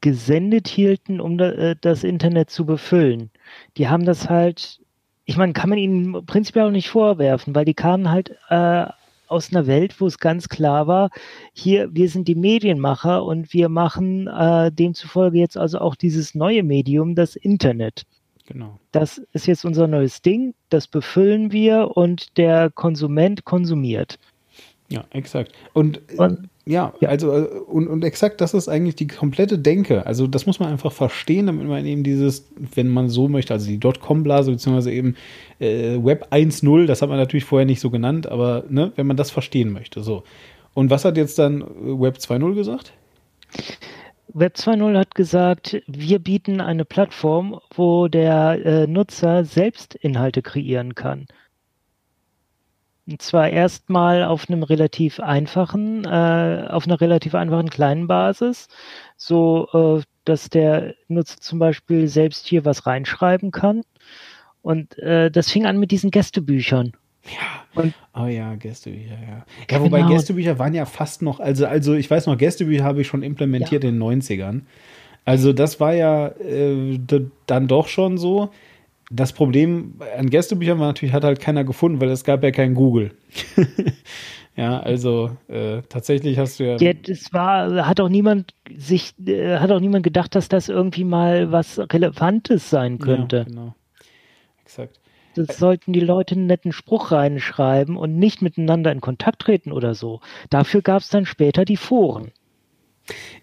S2: gesendet hielten, um äh, das Internet zu befüllen. Die haben das halt, ich meine, kann man ihnen prinzipiell auch nicht vorwerfen, weil die kamen halt äh, aus einer Welt, wo es ganz klar war, hier, wir sind die Medienmacher und wir machen äh, demzufolge jetzt also auch dieses neue Medium, das Internet. Genau. Das ist jetzt unser neues Ding, das befüllen wir und der Konsument konsumiert.
S1: Ja, exakt. Und, und ja, ja, also äh, und, und exakt das ist eigentlich die komplette Denke. Also das muss man einfach verstehen, damit man eben dieses, wenn man so möchte, also die Dotcom-Blase beziehungsweise eben äh, Web 1.0, das hat man natürlich vorher nicht so genannt, aber ne, wenn man das verstehen möchte, so. Und was hat jetzt dann Web 2.0 gesagt?
S2: Web 2.0 hat gesagt, wir bieten eine Plattform, wo der äh, Nutzer selbst Inhalte kreieren kann. Und zwar erstmal auf einem relativ einfachen, äh, auf einer relativ einfachen kleinen Basis, so äh, dass der Nutzer zum Beispiel selbst hier was reinschreiben kann. Und äh, das fing an mit diesen Gästebüchern.
S1: Ja. Und oh ja, Gästebücher, ja. Ja, wobei genau. Gästebücher waren ja fast noch, also, also ich weiß noch, Gästebücher habe ich schon implementiert ja. in den 90ern. Also das war ja äh, dann doch schon so. Das Problem an Gästebüchern war natürlich, hat halt keiner gefunden, weil es gab ja kein Google. <laughs> ja, also äh, tatsächlich hast du ja.
S2: Ja, das war, hat auch niemand sich, äh, hat auch niemand gedacht, dass das irgendwie mal was Relevantes sein könnte. Ja, genau. Exakt. Das sollten die Leute einen netten Spruch reinschreiben und nicht miteinander in Kontakt treten oder so. Dafür gab es dann später die Foren.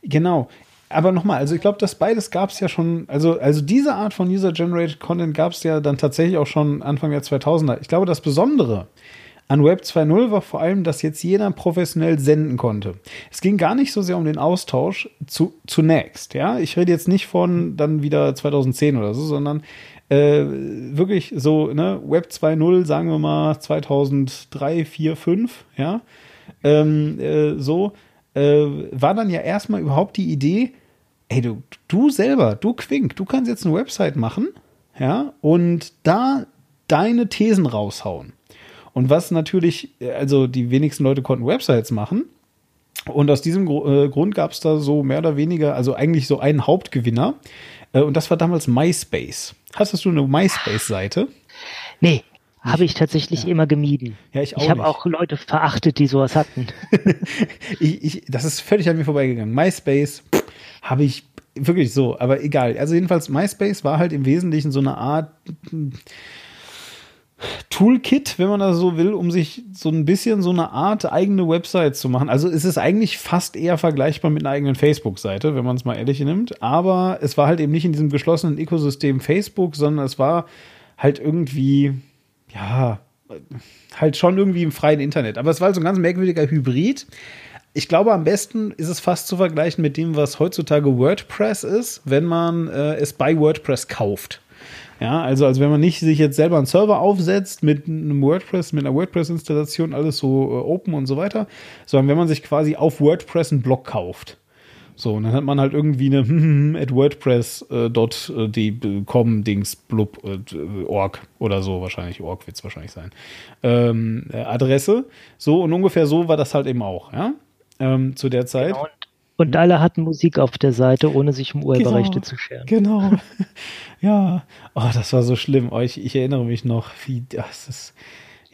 S1: Genau aber nochmal, also ich glaube, das beides gab es ja schon, also, also diese Art von User-Generated Content gab es ja dann tatsächlich auch schon Anfang der 2000er. Ich glaube, das Besondere an Web 2.0 war vor allem, dass jetzt jeder professionell senden konnte. Es ging gar nicht so sehr um den Austausch zu, zunächst, ja. Ich rede jetzt nicht von dann wieder 2010 oder so, sondern äh, wirklich so, ne, Web 2.0, sagen wir mal 2003, 4, 5, ja. Ähm, äh, so, äh, war dann ja erstmal überhaupt die Idee, ey, du, du selber, du Quink, du kannst jetzt eine Website machen, ja, und da deine Thesen raushauen. Und was natürlich, also die wenigsten Leute konnten Websites machen. Und aus diesem äh, Grund gab es da so mehr oder weniger, also eigentlich so einen Hauptgewinner. Äh, und das war damals MySpace. Hattest du eine MySpace-Seite?
S2: Nee, habe ich tatsächlich ja. immer gemieden.
S1: Ja, ich auch.
S2: Ich habe auch Leute verachtet, die sowas hatten. <laughs>
S1: ich, ich, das ist völlig an mir vorbeigegangen. MySpace habe ich wirklich so, aber egal. Also jedenfalls MySpace war halt im Wesentlichen so eine Art hm, Toolkit, wenn man das so will, um sich so ein bisschen so eine Art eigene Website zu machen. Also es ist eigentlich fast eher vergleichbar mit einer eigenen Facebook-Seite, wenn man es mal ehrlich nimmt. Aber es war halt eben nicht in diesem geschlossenen Ökosystem Facebook, sondern es war halt irgendwie ja, halt schon irgendwie im freien Internet. Aber es war so ein ganz merkwürdiger Hybrid. Ich glaube, am besten ist es fast zu vergleichen mit dem, was heutzutage WordPress ist, wenn man äh, es bei WordPress kauft. Ja, also, also wenn man nicht sich jetzt selber einen Server aufsetzt mit einem WordPress, mit einer WordPress-Installation, alles so äh, open und so weiter, sondern wenn man sich quasi auf WordPress einen Blog kauft. So, und dann hat man halt irgendwie eine <laughs> at wordpress.com Dings blub äh, org oder so wahrscheinlich, org wird es wahrscheinlich sein, ähm, äh, Adresse. So, und ungefähr so war das halt eben auch, ja, ähm, zu der Zeit. Genau.
S2: Und mhm. alle hatten Musik auf der Seite, ohne sich um Urheberrechte
S1: genau,
S2: zu scheren.
S1: Genau. <laughs> ja. Oh, das war so schlimm. Oh, ich, ich erinnere mich noch, wie das ist.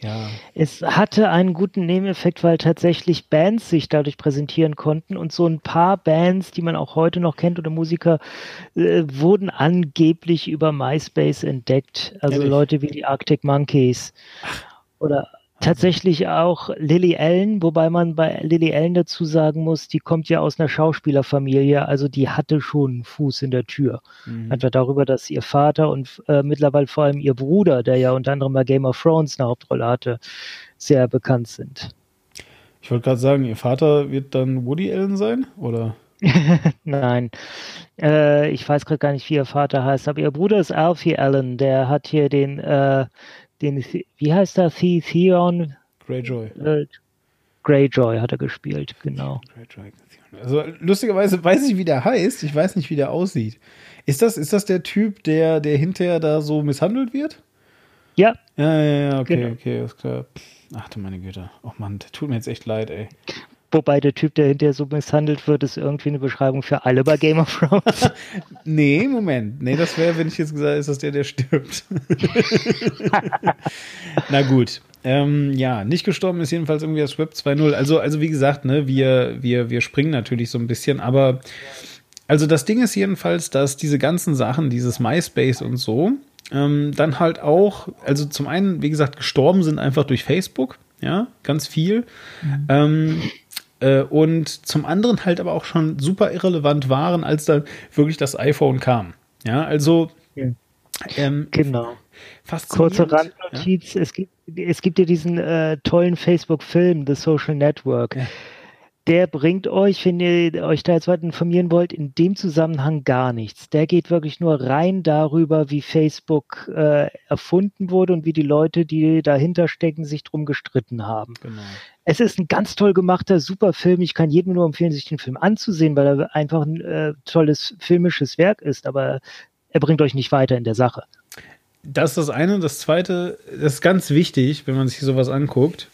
S1: Ja.
S2: Es hatte einen guten Nebeneffekt, weil tatsächlich Bands sich dadurch präsentieren konnten und so ein paar Bands, die man auch heute noch kennt oder Musiker, äh, wurden angeblich über MySpace entdeckt. Also Ehrlich? Leute wie die Arctic Monkeys oder tatsächlich auch Lily Allen, wobei man bei Lily Allen dazu sagen muss, die kommt ja aus einer Schauspielerfamilie, also die hatte schon einen Fuß in der Tür. Mhm. Einfach darüber, dass ihr Vater und äh, mittlerweile vor allem ihr Bruder, der ja unter anderem bei Game of Thrones eine Hauptrolle hatte, sehr bekannt sind.
S1: Ich wollte gerade sagen, ihr Vater wird dann Woody Allen sein, oder? <laughs>
S2: Nein, äh, ich weiß gerade gar nicht, wie ihr Vater heißt, aber ihr Bruder ist Alfie Allen, der hat hier den äh, den, wie heißt er, The Theon?
S1: Greyjoy.
S2: Äh, Greyjoy hat er gespielt, genau.
S1: Greyjoy. Also lustigerweise weiß ich, wie der heißt, ich weiß nicht, wie der aussieht. Ist das, ist das der Typ, der, der hinterher da so misshandelt wird?
S2: Ja.
S1: Ja, ja, ja, okay, genau. okay, ist klar. Ach du meine Güte. Oh Mann, tut mir jetzt echt leid, ey.
S2: Wobei der Typ, der hinterher so misshandelt wird, ist irgendwie eine Beschreibung für alle bei Game of Thrones. <laughs>
S1: nee, Moment. Nee, das wäre, wenn ich jetzt gesagt ist das der, der stirbt. <laughs> Na gut. Ähm, ja, nicht gestorben ist jedenfalls irgendwie das Web 2.0. Also, also wie gesagt, ne, wir, wir, wir springen natürlich so ein bisschen, aber also das Ding ist jedenfalls, dass diese ganzen Sachen, dieses MySpace und so, ähm, dann halt auch, also zum einen, wie gesagt, gestorben sind einfach durch Facebook, ja, ganz viel. Mhm. Ähm, äh, und zum anderen halt aber auch schon super irrelevant waren, als dann wirklich das iPhone kam. Ja, also
S2: ähm, genau. Kurze Randnotiz, ja? es, gibt, es gibt ja diesen äh, tollen Facebook-Film, The Social Network. Ja der bringt euch, wenn ihr euch da jetzt weiter informieren wollt, in dem Zusammenhang gar nichts. Der geht wirklich nur rein darüber, wie Facebook äh, erfunden wurde und wie die Leute, die dahinter stecken, sich drum gestritten haben. Genau. Es ist ein ganz toll gemachter, super Film. Ich kann jedem nur empfehlen, sich den Film anzusehen, weil er einfach ein äh, tolles filmisches Werk ist, aber er bringt euch nicht weiter in der Sache.
S1: Das ist das eine. Das zweite, das ist ganz wichtig, wenn man sich sowas anguckt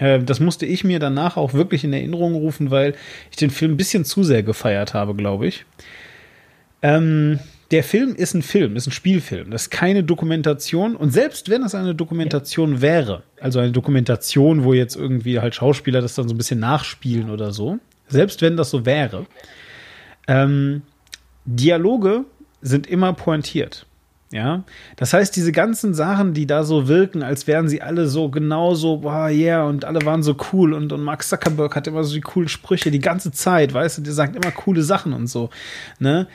S1: das musste ich mir danach auch wirklich in Erinnerung rufen, weil ich den Film ein bisschen zu sehr gefeiert habe, glaube ich. Ähm, der Film ist ein Film, ist ein Spielfilm. Das ist keine Dokumentation. Und selbst wenn es eine Dokumentation wäre, also eine Dokumentation, wo jetzt irgendwie halt Schauspieler das dann so ein bisschen nachspielen oder so, selbst wenn das so wäre, ähm, Dialoge sind immer pointiert. Ja, das heißt, diese ganzen Sachen, die da so wirken, als wären sie alle so genauso, boah, yeah, und alle waren so cool und, und Mark Zuckerberg hat immer so die coolen Sprüche die ganze Zeit, weißt du, der sagt immer coole Sachen und so, ne?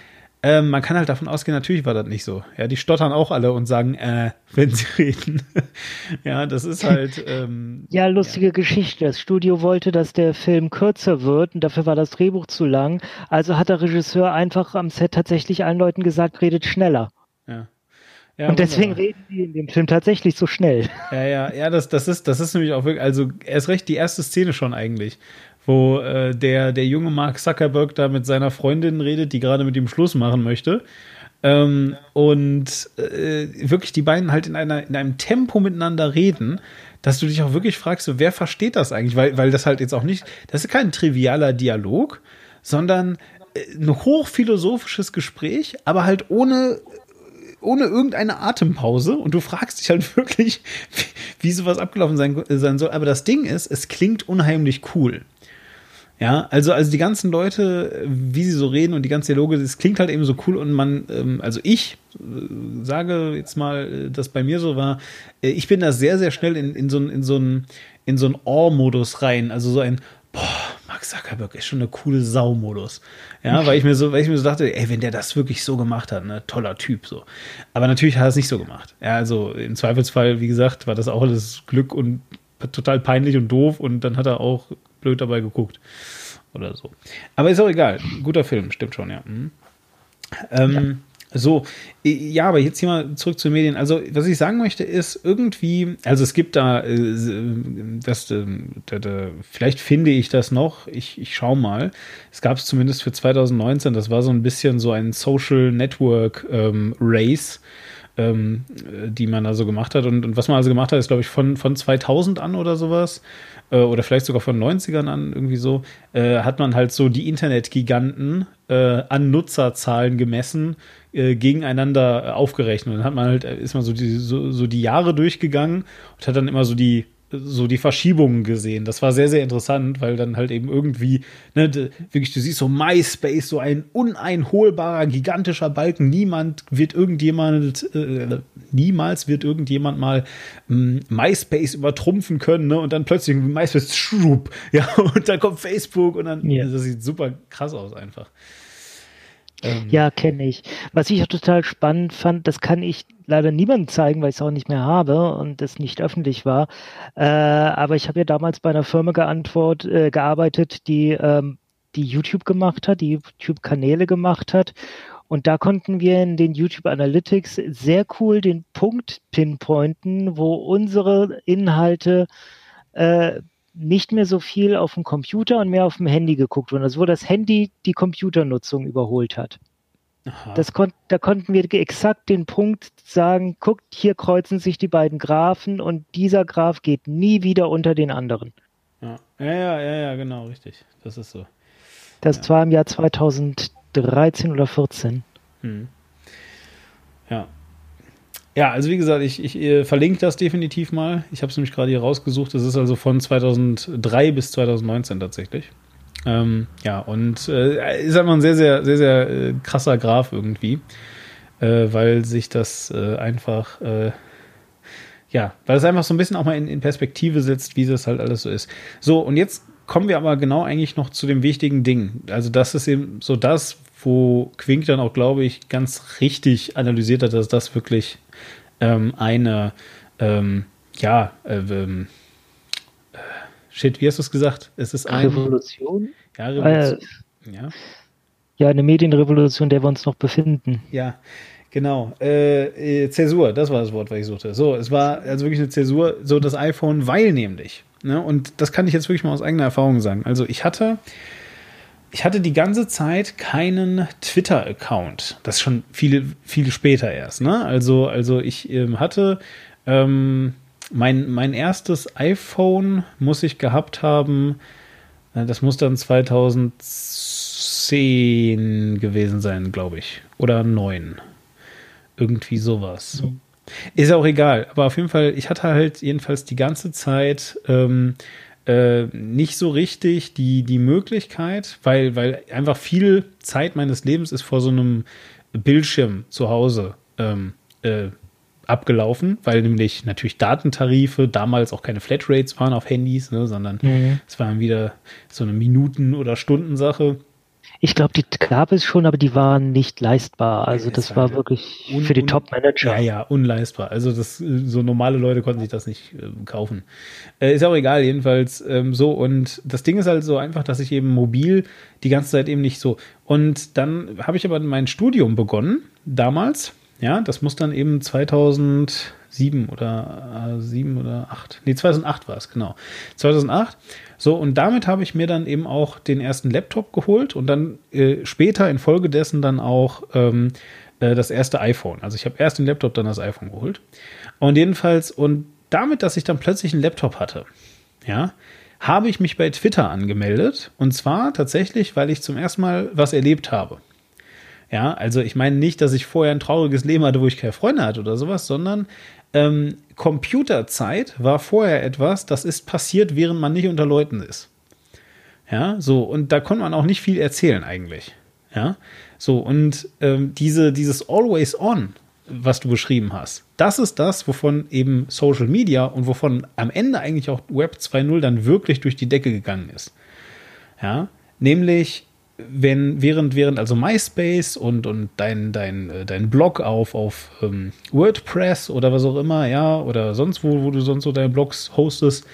S1: Ähm, man kann halt davon ausgehen, natürlich war das nicht so. Ja, die stottern auch alle und sagen, äh, wenn sie <laughs> reden. ja, das ist halt. <laughs> Ähm,
S2: ja, lustige ja. Geschichte. Das Studio wollte, dass der Film kürzer wird und dafür war das Drehbuch zu lang. Also hat der Regisseur einfach am Set tatsächlich allen Leuten gesagt, redet schneller.
S1: Ja.
S2: Ja, und deswegen wunderbar. reden die in dem Film tatsächlich so schnell.
S1: Ja, ja, ja, das, das ist, das ist nämlich auch wirklich, also erst recht die erste Szene schon eigentlich, wo äh, der, der junge Mark Zuckerberg da mit seiner Freundin redet, die gerade mit ihm Schluss machen möchte. Ähm, und äh, wirklich die beiden halt in einer, in einem Tempo miteinander reden, dass du dich auch wirklich fragst, so, wer versteht das eigentlich? Weil, weil das halt jetzt auch nicht, das ist kein trivialer Dialog, sondern äh, ein hochphilosophisches Gespräch, aber halt ohne ohne irgendeine Atempause und du fragst dich halt <laughs> wirklich, wie, wie sowas abgelaufen sein, sein soll. Aber das Ding ist, es klingt unheimlich cool. Ja, also, also die ganzen Leute, wie sie so reden und die ganze Dialoge, das klingt halt eben so cool und man, ähm, also ich äh, sage jetzt mal, dass bei mir so war, äh, ich bin da sehr, sehr schnell in, in so ein, in so in so Awe-Modus rein, also so ein, boah, Mark Zuckerberg ist schon eine coole Sau-Modus. Ja, weil ich mir so, weil ich mir so dachte, ey, wenn der das wirklich so gemacht hat, ne, toller Typ, so. Aber natürlich hat er es nicht so gemacht. Ja, also im Zweifelsfall, wie gesagt, war das auch alles Glück und total peinlich und doof und dann hat er auch blöd dabei geguckt. Oder so. Aber ist auch egal. Guter Film, stimmt schon, ja. Mhm. Ähm, ja. So, ja, aber jetzt hier mal zurück zu Medien. Also, was ich sagen möchte, ist irgendwie, also es gibt da, äh, äh, das, das, vielleicht finde ich das noch, ich, ich schau mal. Es gab es zumindest für 2019, das war so ein bisschen so ein Social Network ähm, Race ähm, die man da so gemacht hat. Und, und was man also gemacht hat, ist, glaube ich, von, von 2000 an oder sowas, äh, oder vielleicht sogar von 90ern an, irgendwie so, äh, hat man halt so die Internetgiganten äh, an Nutzerzahlen gemessen, äh, gegeneinander aufgerechnet. Und dann hat man halt, ist man so die, so, so die Jahre durchgegangen und hat dann immer so die so die Verschiebungen gesehen. Das war sehr, sehr interessant, weil dann halt eben irgendwie, ne, wirklich, du siehst so MySpace, so ein uneinholbarer, gigantischer Balken. Niemand wird irgendjemand, äh, niemals wird irgendjemand mal ähm, MySpace übertrumpfen können, ne? Und dann plötzlich MySpace, schrupp, ja, <laughs> und dann kommt Facebook und dann, ja. das sieht super krass aus einfach.
S2: Ähm, ja, kenne ich. Was ich auch total spannend fand, das kann ich leider niemandem zeigen, weil ich es auch nicht mehr habe und es nicht öffentlich war. Äh, aber ich habe ja damals bei einer Firma geantwort, äh, gearbeitet, die, ähm, die YouTube gemacht hat, die YouTube-Kanäle gemacht hat. Und da konnten wir in den YouTube Analytics sehr cool den Punkt pinpointen, wo unsere Inhalte äh, nicht mehr so viel auf dem Computer und mehr auf dem Handy geguckt wurden. Also wo das Handy die Computernutzung überholt hat. Das kon da konnten wir exakt den Punkt sagen, guckt, hier kreuzen sich die beiden Graphen und dieser Graph geht nie wieder unter den anderen.
S1: Ja, ja, ja, ja, ja genau, richtig. Das ist so.
S2: Das ja. war im Jahr 2013 oder 14. Hm.
S1: Ja, ja, also wie gesagt, ich, ich äh, verlinke das definitiv mal. Ich habe es nämlich gerade hier rausgesucht. Das ist also von 2003 bis 2019 tatsächlich. Ähm, ja, und äh, ist einfach ein sehr, sehr, sehr, sehr äh, krasser Graph irgendwie, äh, weil sich das äh, einfach, äh, ja, weil es einfach so ein bisschen auch mal in, in Perspektive setzt, wie das halt alles so ist. So, und jetzt kommen wir aber genau eigentlich noch zu dem wichtigen Ding. Also das ist eben so das, wo Quink dann auch, glaube ich, ganz richtig analysiert hat, dass das wirklich ähm, eine, ähm, ja, äh, ähm, äh, shit, wie hast du es gesagt? Es ist eine
S2: Revolution?
S1: Ja, Revolution. Äh,
S2: ja. ja, eine Medienrevolution, der wir uns noch befinden.
S1: Ja, Genau. Äh, äh, Zäsur, das war das Wort, was ich suchte. So, es war also wirklich eine Zäsur, so das iPhone, weil nämlich. Ne, und das kann ich jetzt wirklich mal aus eigener Erfahrung sagen. Also ich hatte ich hatte die ganze Zeit keinen Twitter-Account. Das ist schon viel, viel später erst. Ne? Also, also ich ähm, hatte ähm, mein, mein erstes iPhone, muss ich gehabt haben. Das muss dann 2010 gewesen sein, glaube ich. Oder 9. Irgendwie sowas. Mhm. Ist auch egal. Aber auf jeden Fall, ich hatte halt jedenfalls die ganze Zeit ähm, äh, nicht so richtig die, die Möglichkeit, weil, weil einfach viel Zeit meines Lebens ist vor so einem Bildschirm zu Hause ähm, äh, abgelaufen, weil nämlich natürlich Datentarife damals auch keine Flatrates waren auf Handys, ne, sondern mhm. es waren wieder so eine Minuten- oder Stundensache.
S2: Ich glaube, die gab es schon, aber die waren nicht leistbar. Also das war wirklich un, für die Top-Manager.
S1: Ja, ja, unleistbar. Also das, so normale Leute konnten sich das nicht äh, kaufen. Äh, ist auch egal, jedenfalls ähm, so. Und das Ding ist halt so einfach, dass ich eben mobil die ganze Zeit eben nicht so. Und dann habe ich aber mein Studium begonnen, damals. Ja, das muss dann eben 2007 oder äh, 7 oder 8. Nee, 2008 war es, genau. 2008. So, und damit habe ich mir dann eben auch den ersten Laptop geholt und dann äh, später infolgedessen dann auch ähm, äh, das erste iPhone. Also ich habe erst den Laptop, dann das iPhone geholt. Und jedenfalls, und damit, dass ich dann plötzlich einen Laptop hatte, ja, habe ich mich bei Twitter angemeldet. Und zwar tatsächlich, weil ich zum ersten Mal was erlebt habe. Ja, also ich meine nicht, dass ich vorher ein trauriges Leben hatte, wo ich keine Freunde hatte oder sowas, sondern ähm, Computerzeit war vorher etwas, das ist passiert, während man nicht unter Leuten ist. Ja, so, und da konnte man auch nicht viel erzählen eigentlich. Ja, so, und ähm, diese, dieses Always On, was du beschrieben hast, das ist das, wovon eben Social Media und wovon am Ende eigentlich auch Web 2.0 dann wirklich durch die Decke gegangen ist. Ja, nämlich wenn während, während also MySpace und, und dein, dein, äh, dein Blog auf, auf ähm, WordPress oder was auch immer, ja, oder sonst wo, wo du sonst so deine Blogs hostest,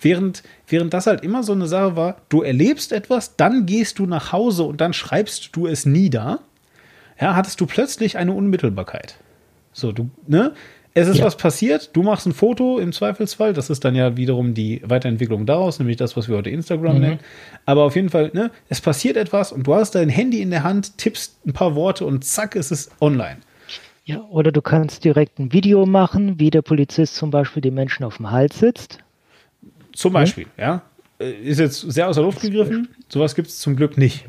S1: während, während das halt immer so eine Sache war, du erlebst etwas, dann gehst du nach Hause und dann schreibst du es nieder, ja, hattest du plötzlich eine Unmittelbarkeit. So, du, ne? Es ist ja. was passiert, du machst ein Foto im Zweifelsfall, das ist dann ja wiederum die Weiterentwicklung daraus, nämlich das, was wir heute Instagram mhm. nennen. Aber auf jeden Fall, ne, es passiert etwas und du hast dein Handy in der Hand, tippst ein paar Worte und zack, ist es online.
S2: Ja, oder du kannst direkt ein Video machen, wie der Polizist zum Beispiel den Menschen auf dem Hals sitzt.
S1: Zum Beispiel, hm? ja. Äh, ist jetzt sehr aus der Luft gegriffen. Sowas gibt es zum Glück nicht.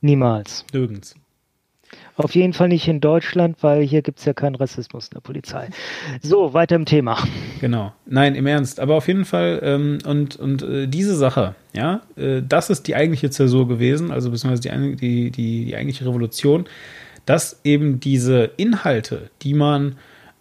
S2: Niemals.
S1: Nirgends.
S2: Auf jeden Fall nicht in Deutschland, weil hier gibt es ja keinen Rassismus in der Polizei. So, weiter im Thema.
S1: Genau. Nein, im Ernst. Aber auf jeden Fall, ähm, und, und äh, diese Sache, ja, äh, das ist die eigentliche Zäsur gewesen, also beziehungsweise die, die, die, die eigentliche Revolution, dass eben diese Inhalte, die man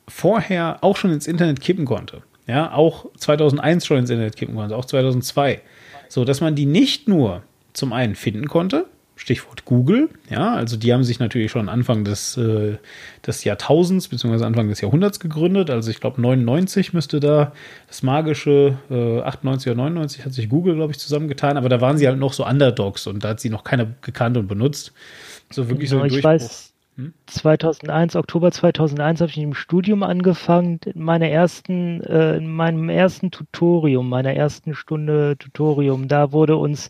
S1: vorher auch schon ins Internet kippen konnte, ja, auch 2001 schon ins Internet kippen konnte, auch 2002, so dass man die nicht nur zum einen finden konnte, Stichwort Google. Ja, also die haben sich natürlich schon Anfang des, äh, des Jahrtausends bzw. Anfang des Jahrhunderts gegründet. Also ich glaube 99 müsste da das magische äh, 98 oder 99 hat sich Google, glaube ich, zusammengetan. Aber da waren sie halt noch so Underdogs und da hat sie noch keiner gekannt und benutzt.
S2: So wirklich genau, so ein ich weiß, 2001, hm? Oktober 2001 habe ich im Studium angefangen, in meiner ersten, äh, in meinem ersten Tutorium, meiner ersten Stunde Tutorium, da wurde uns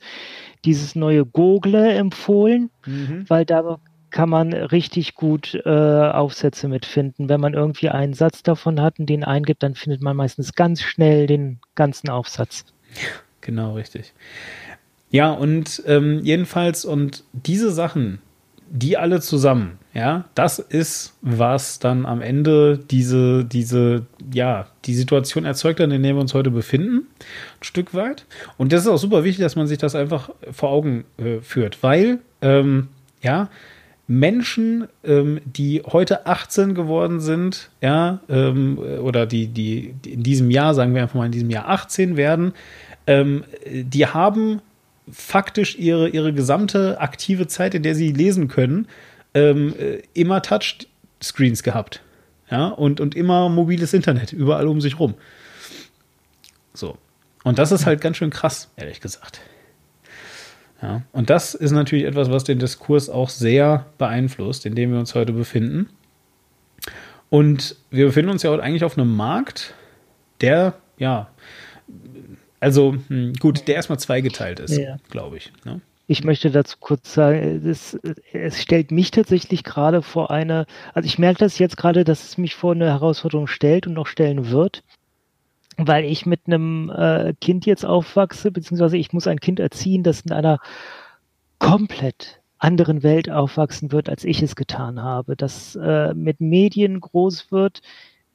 S2: dieses neue Google empfohlen, mhm. weil da kann man richtig gut äh, Aufsätze mitfinden. Wenn man irgendwie einen Satz davon hat und den eingibt, dann findet man meistens ganz schnell den ganzen Aufsatz.
S1: Genau, richtig. Ja, und ähm, jedenfalls, und diese Sachen, die alle zusammen, ja, das ist, was dann am Ende diese, diese, ja, die Situation erzeugt hat, in der wir uns heute befinden, ein Stück weit. Und das ist auch super wichtig, dass man sich das einfach vor Augen äh, führt, weil, ähm, ja, Menschen, ähm, die heute 18 geworden sind, ja, ähm, oder die, die, in diesem Jahr, sagen wir einfach mal in diesem Jahr 18 werden, ähm, die haben faktisch ihre, ihre gesamte aktive Zeit, in der sie lesen können, ähm, äh, immer Touchscreens gehabt. Ja, und, und immer mobiles Internet, überall um sich rum. So. Und das ist halt ganz schön krass, ehrlich gesagt. Ja, und das ist natürlich etwas, was den Diskurs auch sehr beeinflusst, in dem wir uns heute befinden. Und wir befinden uns ja heute eigentlich auf einem Markt, der, ja, also hm, gut, der erstmal zweigeteilt ist, ja. glaube ich. Ne?
S2: Ich möchte dazu kurz sagen, es, es stellt mich tatsächlich gerade vor eine, also ich merke das jetzt gerade, dass es mich vor eine Herausforderung stellt und noch stellen wird, weil ich mit einem äh, Kind jetzt aufwachse, beziehungsweise ich muss ein Kind erziehen, das in einer komplett anderen Welt aufwachsen wird, als ich es getan habe, das äh, mit Medien groß wird,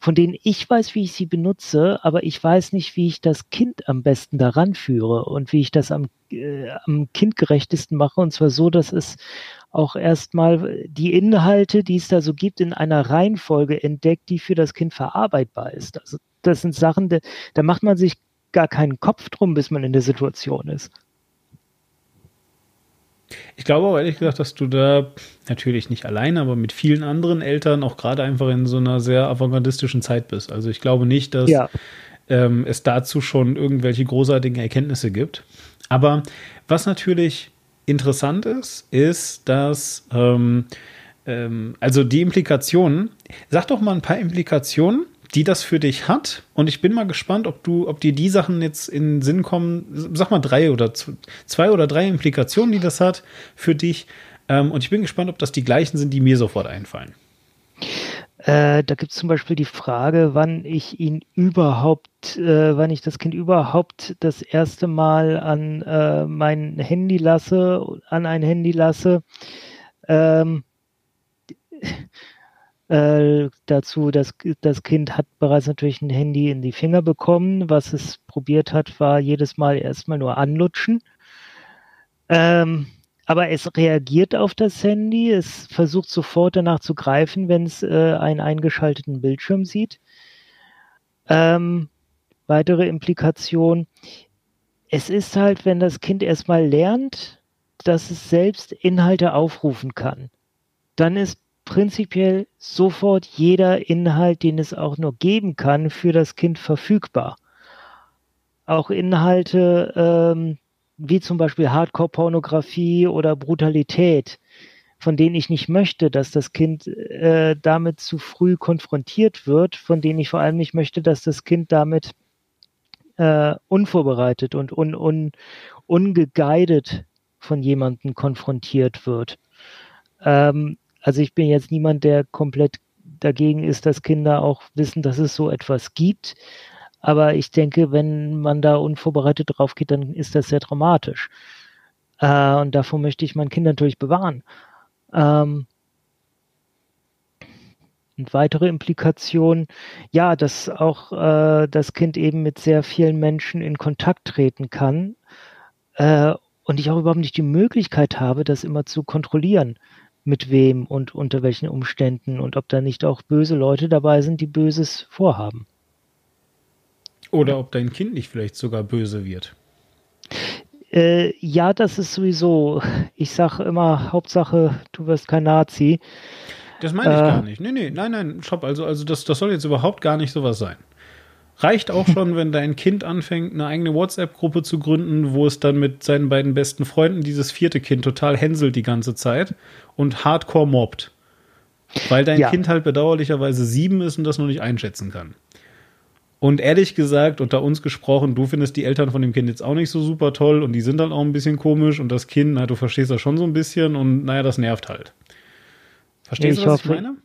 S2: von denen ich weiß, wie ich sie benutze, aber ich weiß nicht, wie ich das Kind am besten daran führe und wie ich das am, äh, am kindgerechtesten mache. Und zwar so, dass es auch erstmal die Inhalte, die es da so gibt, in einer Reihenfolge entdeckt, die für das Kind verarbeitbar ist. Also das sind Sachen, da, da macht man sich gar keinen Kopf drum, bis man in der Situation ist.
S1: Ich glaube aber ehrlich gesagt, dass du da natürlich nicht allein, aber mit vielen anderen Eltern auch gerade einfach in so einer sehr avantgardistischen Zeit bist. Also ich glaube nicht, dass ja. ähm, es dazu schon irgendwelche großartigen Erkenntnisse gibt. Aber was natürlich interessant ist, ist, dass ähm, ähm, also die Implikationen, sag doch mal ein paar Implikationen, die das für dich hat. Und ich bin mal gespannt, ob du, ob dir die Sachen jetzt in den Sinn kommen. Sag mal drei oder zwei oder drei Implikationen, die das hat für dich. Ähm, und ich bin gespannt, ob das die gleichen sind, die mir sofort einfallen.
S2: Äh, da gibt es zum Beispiel die Frage, wann ich ihn überhaupt, äh, wann ich das Kind überhaupt das erste Mal an äh, mein Handy lasse, an ein Handy lasse. Ähm, äh, dazu, dass das Kind hat bereits natürlich ein Handy in die Finger bekommen. Was es probiert hat, war jedes Mal erstmal nur anlutschen. Ähm, aber es reagiert auf das Handy, es versucht sofort danach zu greifen, wenn es äh, einen eingeschalteten Bildschirm sieht. Ähm, weitere Implikation, es ist halt, wenn das Kind erstmal lernt, dass es selbst Inhalte aufrufen kann, dann ist prinzipiell sofort jeder Inhalt, den es auch nur geben kann, für das Kind verfügbar. Auch Inhalte ähm, wie zum Beispiel Hardcore-Pornografie oder Brutalität, von denen ich nicht möchte, dass das Kind äh, damit zu früh konfrontiert wird, von denen ich vor allem nicht möchte, dass das Kind damit äh, unvorbereitet und un, un, ungeguidet von jemandem konfrontiert wird. Ähm, also ich bin jetzt niemand, der komplett dagegen ist, dass Kinder auch wissen, dass es so etwas gibt. Aber ich denke, wenn man da unvorbereitet drauf geht, dann ist das sehr dramatisch. Äh, und davor möchte ich mein Kind natürlich bewahren. Ähm, und weitere Implikationen, ja, dass auch äh, das Kind eben mit sehr vielen Menschen in Kontakt treten kann äh, und ich auch überhaupt nicht die Möglichkeit habe, das immer zu kontrollieren, mit wem und unter welchen Umständen und ob da nicht auch böse Leute dabei sind, die Böses vorhaben.
S1: Oder ob dein Kind nicht vielleicht sogar böse wird.
S2: Äh, ja, das ist sowieso. Ich sage immer, Hauptsache, du wirst kein Nazi.
S1: Das meine ich äh, gar nicht. Nee, nee, nein, nein, stopp. Also, also das, das soll jetzt überhaupt gar nicht sowas sein. Reicht auch schon, <laughs> wenn dein Kind anfängt, eine eigene WhatsApp-Gruppe zu gründen, wo es dann mit seinen beiden besten Freunden dieses vierte Kind total hänselt die ganze Zeit und hardcore mobbt. Weil dein ja. Kind halt bedauerlicherweise sieben ist und das noch nicht einschätzen kann. Und ehrlich gesagt, unter uns gesprochen, du findest die Eltern von dem Kind jetzt auch nicht so super toll und die sind halt auch ein bisschen komisch und das Kind, na, du verstehst das schon so ein bisschen und naja, das nervt halt.
S2: Verstehst ich du, was hoffe, ich meine?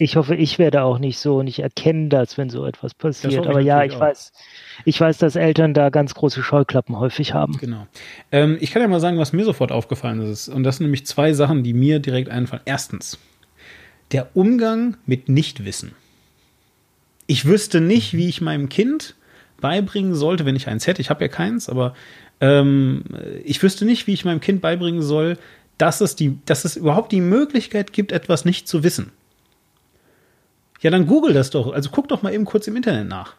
S2: Ich hoffe, ich werde auch nicht so und ich erkenne das, wenn so etwas passiert. Aber ja, ich auch. weiß, ich weiß, dass Eltern da ganz große Scheuklappen häufig haben.
S1: Genau. Ähm, ich kann ja mal sagen, was mir sofort aufgefallen ist. Und das sind nämlich zwei Sachen, die mir direkt einfallen. Erstens, der Umgang mit Nichtwissen. Ich wüsste nicht, wie ich meinem Kind beibringen sollte, wenn ich eins hätte. Ich habe ja keins, aber ähm, ich wüsste nicht, wie ich meinem Kind beibringen soll, dass es, die, dass es überhaupt die Möglichkeit gibt, etwas nicht zu wissen. Ja, dann google das doch. Also guck doch mal eben kurz im Internet nach.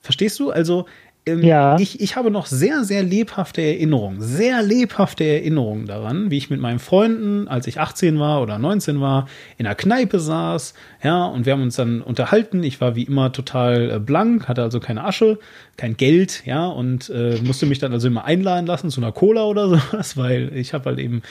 S1: Verstehst du? Also ähm, ja. ich, ich habe noch sehr, sehr lebhafte Erinnerungen, sehr lebhafte Erinnerungen daran, wie ich mit meinen Freunden, als ich 18 war oder 19 war, in einer Kneipe saß, ja, und wir haben uns dann unterhalten. Ich war wie immer total äh, blank, hatte also keine Asche, kein Geld, ja, und äh, musste mich dann also immer einladen lassen zu einer Cola oder <laughs> sowas, weil ich habe halt eben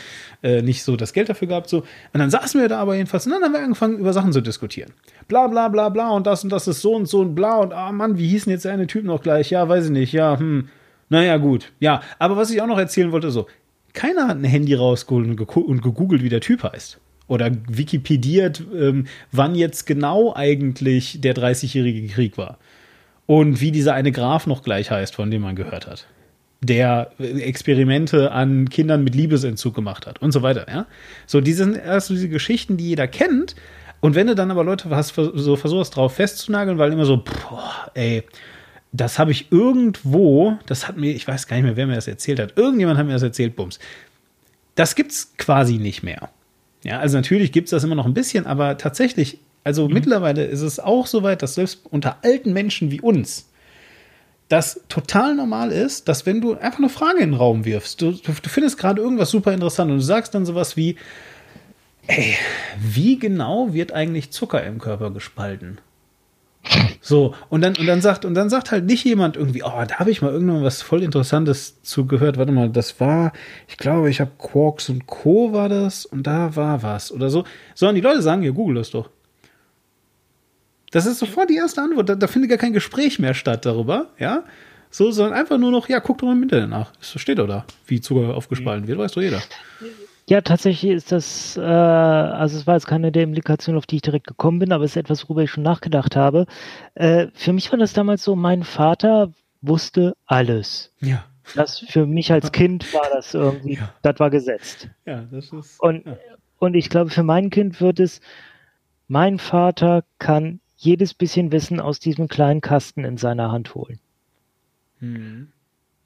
S1: äh, nicht so das Geld dafür gehabt, so. Und dann saßen wir da aber jedenfalls und dann haben wir angefangen, über Sachen zu diskutieren. Bla, bla, bla, bla, und das und das ist so und so und bla, und ah, Mann, wie hießen jetzt der eine Typ noch gleich? Ja, weiß ich nicht, ja, hm. Naja, gut. Ja, aber was ich auch noch erzählen wollte, so, keiner hat ein Handy rausgeholt und, gegoogelt, wie der Typ heißt oder wikipediert, ähm, wann jetzt genau eigentlich der 30-jährige Krieg war. Und wie dieser eine Graf noch gleich heißt, von dem man gehört hat. Der Experimente an Kindern mit Liebesentzug gemacht hat und so weiter, ja. So, diese, also diese Geschichten, die jeder kennt. Und wenn du dann aber Leute hast, so versuchst drauf festzunageln, weil immer so, boah, ey, das habe ich irgendwo, das hat mir, ich weiß gar nicht mehr, wer mir das erzählt hat. Irgendjemand hat mir das erzählt, Bums. Das gibt's quasi nicht mehr. Ja, also natürlich gibt es das immer noch ein bisschen, aber tatsächlich, also mhm. mittlerweile ist es auch so weit, dass selbst unter alten Menschen wie uns das total normal ist, dass wenn du einfach eine Frage in den Raum wirfst, du, du, du findest gerade irgendwas super interessant und du sagst dann sowas wie, ey, wie genau wird eigentlich Zucker im Körper gespalten? So, und dann, und dann sagt, und dann sagt halt nicht jemand irgendwie, oh, da habe ich mal irgendwann was voll Interessantes zugehört. Warte mal, das war, ich glaube, ich habe Quarks und Co. war das und da war was oder so. Sondern die Leute sagen, ja, google das doch. Das ist sofort die erste Antwort. Da, da findet gar kein Gespräch mehr statt darüber, ja. So, sondern einfach nur noch, ja, guck doch mal im Internet nach. Es steht doch da, wie Zucker aufgespalten wird, weiß doch jeder.
S2: Ja, tatsächlich ist das, äh, also es war jetzt keine der Implikationen, auf die ich direkt gekommen bin, aber es ist etwas, worüber ich schon nachgedacht habe. Äh, für mich war das damals so, mein Vater wusste alles.
S1: Ja.
S2: Das für mich als Kind war das irgendwie, ja. das war gesetzt.
S1: Ja, das ist.
S2: Und,
S1: ja.
S2: und ich glaube, für mein Kind wird es, mein Vater kann jedes bisschen Wissen aus diesem kleinen Kasten in seiner Hand holen. Mhm.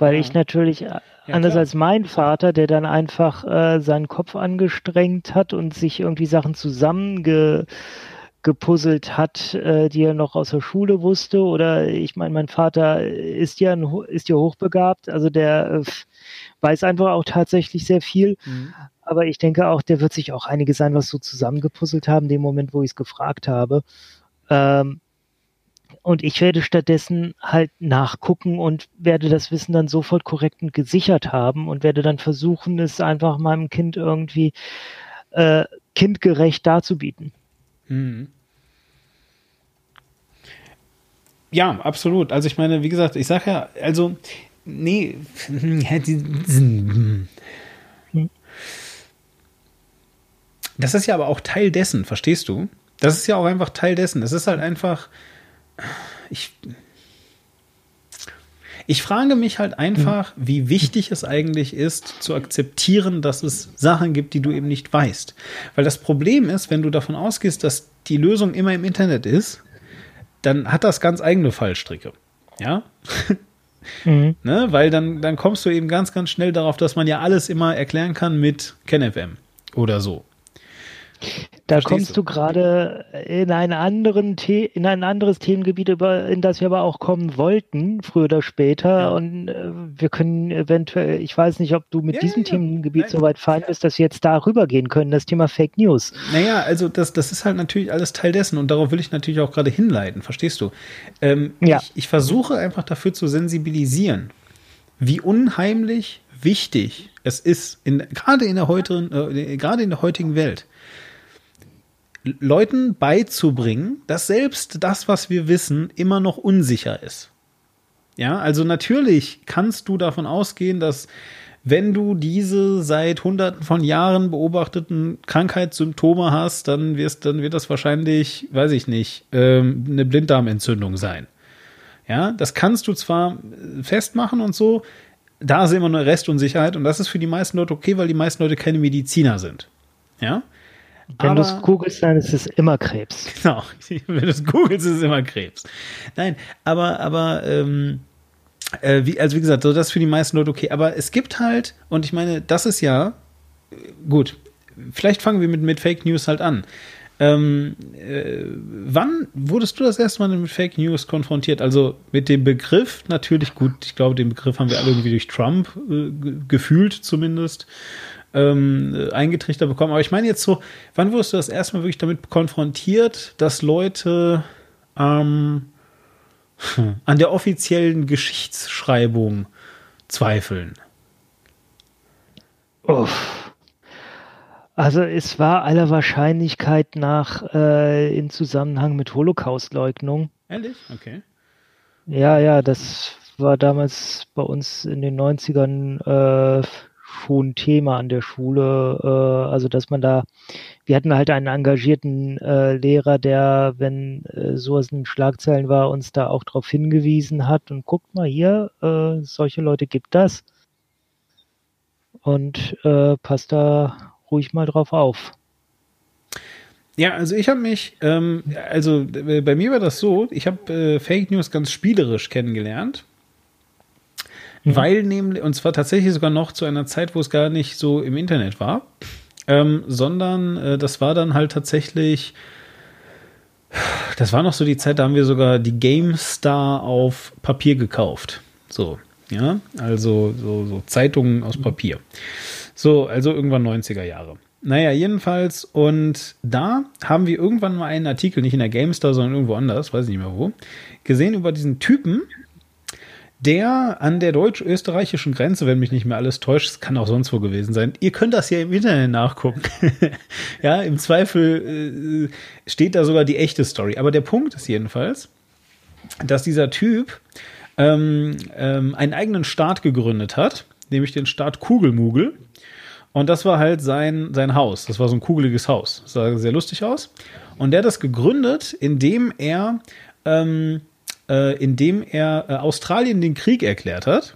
S2: Weil ja. ich natürlich, äh, ja, anders klar. als mein Vater, der dann einfach äh, seinen Kopf angestrengt hat und sich irgendwie Sachen zusammengepuzzelt hat, äh, die er noch aus der Schule wusste. Oder ich meine, mein Vater ist ja, ein, ist ja hochbegabt, also der äh, weiß einfach auch tatsächlich sehr viel. Mhm. Aber ich denke auch, der wird sich auch einige sein, was so zusammengepuzzelt haben, in dem Moment, wo ich es gefragt habe. Ähm, und ich werde stattdessen halt nachgucken und werde das Wissen dann sofort korrekt und gesichert haben und werde dann versuchen, es einfach meinem Kind irgendwie äh, kindgerecht darzubieten. Mhm.
S1: Ja, absolut. Also ich meine, wie gesagt, ich sage ja, also, nee, <laughs> das ist ja aber auch Teil dessen, verstehst du? Das ist ja auch einfach Teil dessen. Es ist halt einfach, ich, ich frage mich halt einfach, mhm. wie wichtig es eigentlich ist, zu akzeptieren, dass es Sachen gibt, die du eben nicht weißt. Weil das Problem ist, wenn du davon ausgehst, dass die Lösung immer im Internet ist, dann hat das ganz eigene Fallstricke. Ja? Mhm. <laughs> ne? Weil dann, dann kommst du eben ganz, ganz schnell darauf, dass man ja alles immer erklären kann mit KenFM oder so.
S2: Da kommst du, du gerade in, einen anderen in ein anderes Themengebiet, über, in das wir aber auch kommen wollten, früher oder später. Ja. Und äh, wir können eventuell, ich weiß nicht, ob du mit ja, diesem ja, Themengebiet so weit fein bist, dass wir jetzt darüber gehen können, das Thema Fake News.
S1: Naja, also das, das ist halt natürlich alles Teil dessen und darauf will ich natürlich auch gerade hinleiten, verstehst du? Ähm, ja. Ich, ich versuche einfach dafür zu sensibilisieren, wie unheimlich wichtig es ist, in, gerade in der heutigen, äh, gerade in der heutigen Welt, Leuten beizubringen, dass selbst das, was wir wissen, immer noch unsicher ist. Ja, also natürlich kannst du davon ausgehen, dass wenn du diese seit hunderten von Jahren beobachteten Krankheitssymptome hast, dann wirst, dann wird das wahrscheinlich, weiß ich nicht, ähm, eine Blinddarmentzündung sein. Ja, das kannst du zwar festmachen und so, da ist immer eine Restunsicherheit und das ist für die meisten Leute okay, weil die meisten Leute keine Mediziner sind. Ja,
S2: wenn du es googelst, dann ist es immer Krebs.
S1: Genau, <laughs> wenn du es googelst, ist es immer Krebs. Nein, aber, aber, ähm, äh, wie, also wie gesagt, so das ist für die meisten Leute okay. Aber es gibt halt, und ich meine, das ist ja, gut, vielleicht fangen wir mit, mit Fake News halt an. Ähm, äh, wann wurdest du das erste Mal mit Fake News konfrontiert? Also mit dem Begriff natürlich, gut, ich glaube, den Begriff haben wir alle irgendwie durch Trump äh, gefühlt zumindest ähm, eingetrichtert bekommen. Aber ich meine jetzt so, wann wurdest du das erstmal wirklich damit konfrontiert, dass Leute ähm, <laughs> an der offiziellen Geschichtsschreibung zweifeln?
S2: Uff. Also es war aller Wahrscheinlichkeit nach äh, in Zusammenhang mit Holocaustleugnung.
S1: Ehrlich? Okay.
S2: Ja, ja, das war damals bei uns in den 90ern äh, schon Thema an der Schule. Äh, also dass man da, wir hatten halt einen engagierten äh, Lehrer, der, wenn äh, sowas in Schlagzeilen war, uns da auch darauf hingewiesen hat und guckt mal hier, äh, solche Leute gibt das. Und äh, passt da ruhig mal drauf auf.
S1: Ja, also ich habe mich, ähm, also äh, bei mir war das so, ich habe äh, Fake News ganz spielerisch kennengelernt. Mhm. Weil nämlich, und zwar tatsächlich sogar noch zu einer Zeit, wo es gar nicht so im Internet war, ähm, sondern äh, das war dann halt tatsächlich, das war noch so die Zeit, da haben wir sogar die GameStar auf Papier gekauft. So, ja, also so, so Zeitungen aus Papier. So, also irgendwann 90er Jahre. Naja, jedenfalls, und da haben wir irgendwann mal einen Artikel, nicht in der GameStar, sondern irgendwo anders, weiß ich nicht mehr wo, gesehen über diesen Typen, der an der deutsch-österreichischen Grenze, wenn mich nicht mehr alles täuscht, es kann auch sonst wo gewesen sein. Ihr könnt das ja im Internet nachgucken. <laughs> ja, im Zweifel äh, steht da sogar die echte Story. Aber der Punkt ist jedenfalls, dass dieser Typ ähm, ähm, einen eigenen Staat gegründet hat, nämlich den Staat Kugelmugel. Und das war halt sein, sein Haus. Das war so ein kugeliges Haus. Das sah sehr lustig aus. Und der hat das gegründet, indem er ähm, äh, indem er äh, Australien den Krieg erklärt hat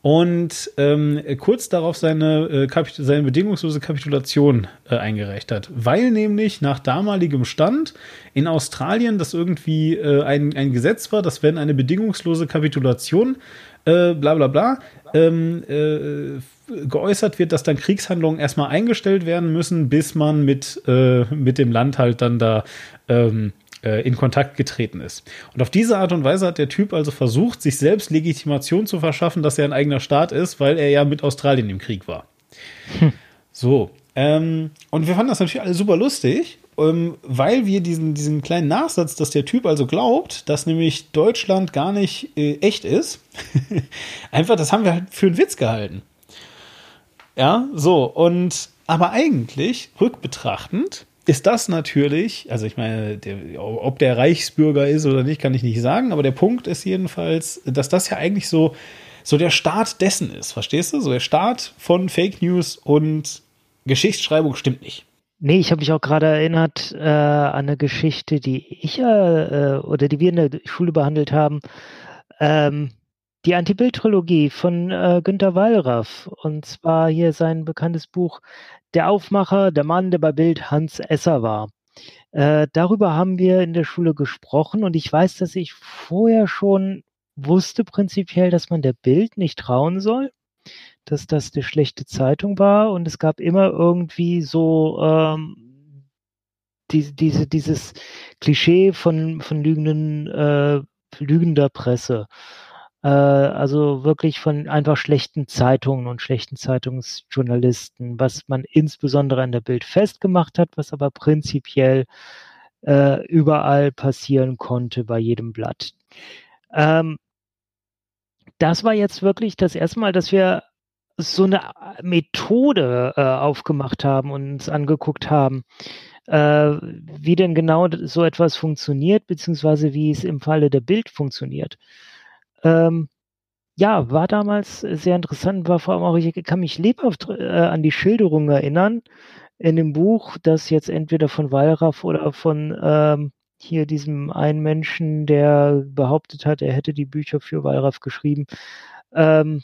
S1: und ähm, kurz darauf seine, äh, seine bedingungslose Kapitulation äh, eingereicht hat. Weil nämlich nach damaligem Stand in Australien das irgendwie äh, ein, ein Gesetz war, dass wenn eine bedingungslose Kapitulation äh, bla bla bla ähm, äh, geäußert wird, dass dann Kriegshandlungen erstmal eingestellt werden müssen, bis man mit, äh, mit dem Land halt dann da ähm, äh, in Kontakt getreten ist. Und auf diese Art und Weise hat der Typ also versucht, sich selbst Legitimation zu verschaffen, dass er ein eigener Staat ist, weil er ja mit Australien im Krieg war. Hm. So. Ähm, und wir fanden das natürlich alle super lustig, ähm, weil wir diesen, diesen kleinen Nachsatz, dass der Typ also glaubt, dass nämlich Deutschland gar nicht äh, echt ist, <laughs> einfach, das haben wir halt für einen Witz gehalten. Ja, so. Und aber eigentlich, rückbetrachtend, ist das natürlich, also ich meine, der, ob der Reichsbürger ist oder nicht, kann ich nicht sagen, aber der Punkt ist jedenfalls, dass das ja eigentlich so, so der Start dessen ist, verstehst du? So der Start von Fake News und Geschichtsschreibung stimmt nicht.
S2: Nee, ich habe mich auch gerade erinnert äh, an eine Geschichte, die ich äh, oder die wir in der Schule behandelt haben. Ähm, die Anti-Bild-Trilogie von äh, Günter Wallraff. Und zwar hier sein bekanntes Buch Der Aufmacher, der Mann, der bei Bild Hans Esser war. Äh, darüber haben wir in der Schule gesprochen und ich weiß, dass ich vorher schon wusste prinzipiell, dass man der Bild nicht trauen soll dass das eine schlechte Zeitung war und es gab immer irgendwie so ähm, die, diese, dieses Klischee von, von lügenden, äh, lügender Presse. Äh, also wirklich von einfach schlechten Zeitungen und schlechten Zeitungsjournalisten, was man insbesondere an der Bild festgemacht hat, was aber prinzipiell äh, überall passieren konnte bei jedem Blatt. Ähm, das war jetzt wirklich das erste Mal, dass wir so eine Methode äh, aufgemacht haben und uns angeguckt haben, äh, wie denn genau so etwas funktioniert, beziehungsweise wie es im Falle der Bild funktioniert. Ähm, ja, war damals sehr interessant, war vor allem auch, ich kann mich lebhaft äh, an die Schilderung erinnern in dem Buch, das jetzt entweder von Wallraff oder von ähm, hier diesem einen Menschen, der behauptet hat, er hätte die Bücher für Wallraff geschrieben, ähm,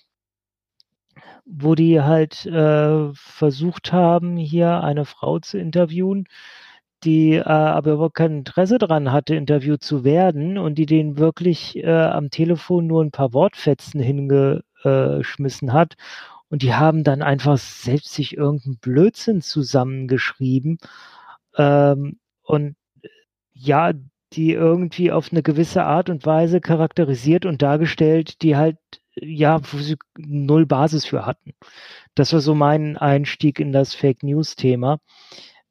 S2: wo die halt äh, versucht haben, hier eine Frau zu interviewen, die äh, aber überhaupt kein Interesse daran hatte, interviewt zu werden und die den wirklich äh, am Telefon nur ein paar Wortfetzen hingeschmissen hat. Und die haben dann einfach selbst sich irgendeinen Blödsinn zusammengeschrieben. Ähm, und ja, die irgendwie auf eine gewisse Art und Weise charakterisiert und dargestellt, die halt ja, wo sie null Basis für hatten. Das war so mein Einstieg in das Fake News Thema.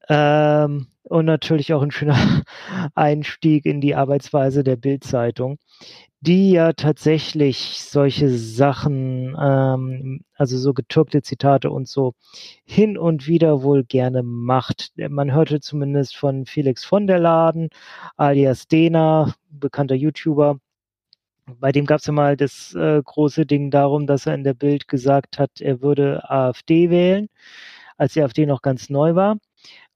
S2: Ähm, und natürlich auch ein schöner <laughs> Einstieg in die Arbeitsweise der Bildzeitung, die ja tatsächlich solche Sachen, ähm, also so getürkte Zitate und so hin und wieder wohl gerne macht. Man hörte zumindest von Felix von der Laden, alias Dena, bekannter YouTuber, bei dem gab es ja mal das äh, große Ding darum, dass er in der Bild gesagt hat, er würde AfD wählen, als die AfD noch ganz neu war.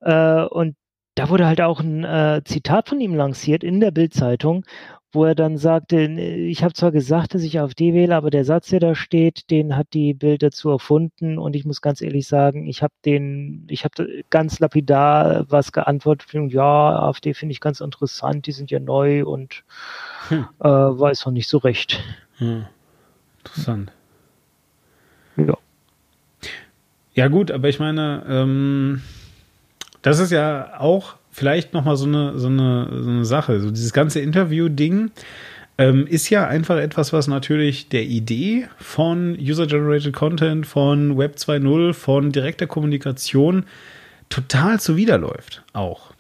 S2: Äh, und da wurde halt auch ein äh, Zitat von ihm lanciert in der Bildzeitung, wo er dann sagte, ich habe zwar gesagt, dass ich AfD wähle, aber der Satz, der da steht, den hat die Bild dazu erfunden und ich muss ganz ehrlich sagen, ich habe den, ich habe ganz lapidar was geantwortet, ja, AfD finde ich ganz interessant, die sind ja neu und hm. äh, weiß noch nicht so recht. Hm.
S1: Interessant. Ja. Ja gut, aber ich meine, ähm, das ist ja auch vielleicht noch mal so eine, so eine, so eine Sache. So dieses ganze Interview-Ding ähm, ist ja einfach etwas, was natürlich der Idee von User-Generated Content, von Web 2.0, von direkter Kommunikation total zuwiderläuft. Auch.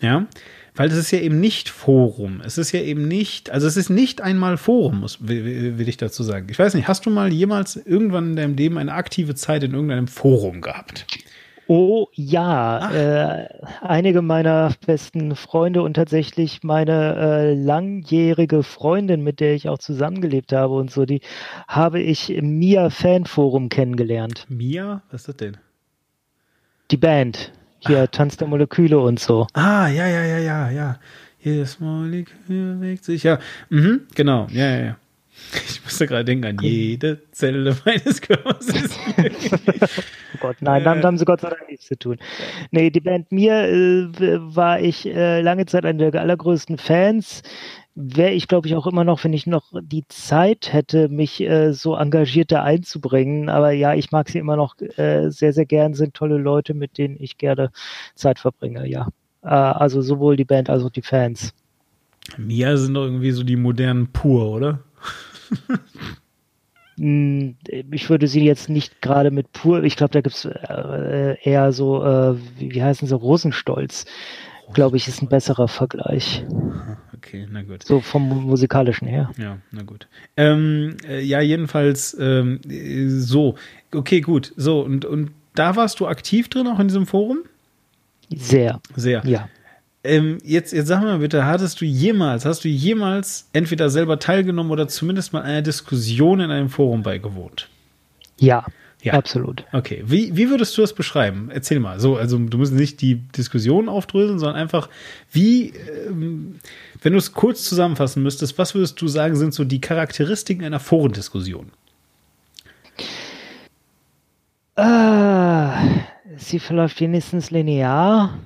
S1: Ja. Weil es ist ja eben nicht Forum. Es ist ja eben nicht, also es ist nicht einmal Forum, muss, will, will ich dazu sagen. Ich weiß nicht, hast du mal jemals irgendwann in deinem Leben eine aktive Zeit in irgendeinem Forum gehabt?
S2: Oh ja, äh, einige meiner besten Freunde und tatsächlich meine äh, langjährige Freundin, mit der ich auch zusammengelebt habe und so, die habe ich im Mia Fanforum kennengelernt.
S1: Mia? Was ist das denn?
S2: Die Band. Hier, ah. Tanz der Moleküle und so.
S1: Ah, ja, ja, ja, ja, ja. Jedes Molekül bewegt sich, ja. Mhm, genau, ja, ja, ja. <laughs> Ich musste gerade denken an jede Zelle <laughs> meines Körpers. <laughs>
S2: oh Gott, nein, damit haben sie Gott sei Dank nichts zu tun. Nee, die Band mir äh, war ich äh, lange Zeit einer der allergrößten Fans. Wäre ich, glaube ich, auch immer noch, wenn ich noch die Zeit hätte, mich äh, so engagierter einzubringen. Aber ja, ich mag sie immer noch äh, sehr, sehr gern, sind tolle Leute, mit denen ich gerne Zeit verbringe, ja. Äh, also sowohl die Band als auch die Fans.
S1: Mia sind doch irgendwie so die modernen Pur, oder?
S2: Hm, ich würde sie jetzt nicht gerade mit pur, ich glaube, da gibt es äh, eher so, äh, wie, heißen sie, Rosenstolz, glaube ich, ist ein besserer Vergleich.
S1: Okay, na gut.
S2: So vom musikalischen her.
S1: Ja, na gut. Ähm, äh, ja, jedenfalls ähm, so. Okay, gut. So, und, und da warst du aktiv drin, auch in diesem Forum?
S2: Sehr.
S1: Sehr.
S2: Ja.
S1: Ähm, jetzt, jetzt sag mal bitte, hattest du jemals, hast du jemals entweder selber teilgenommen oder zumindest mal einer Diskussion in einem Forum beigewohnt?
S2: Ja. Ja. Absolut.
S1: Okay. Wie, wie würdest du das beschreiben? Erzähl mal. So, also du musst nicht die Diskussion aufdröseln, sondern einfach, wie, ähm, wenn du es kurz zusammenfassen müsstest, was würdest du sagen, sind so die Charakteristiken einer Forendiskussion?
S2: Äh, sie verläuft wenigstens linear.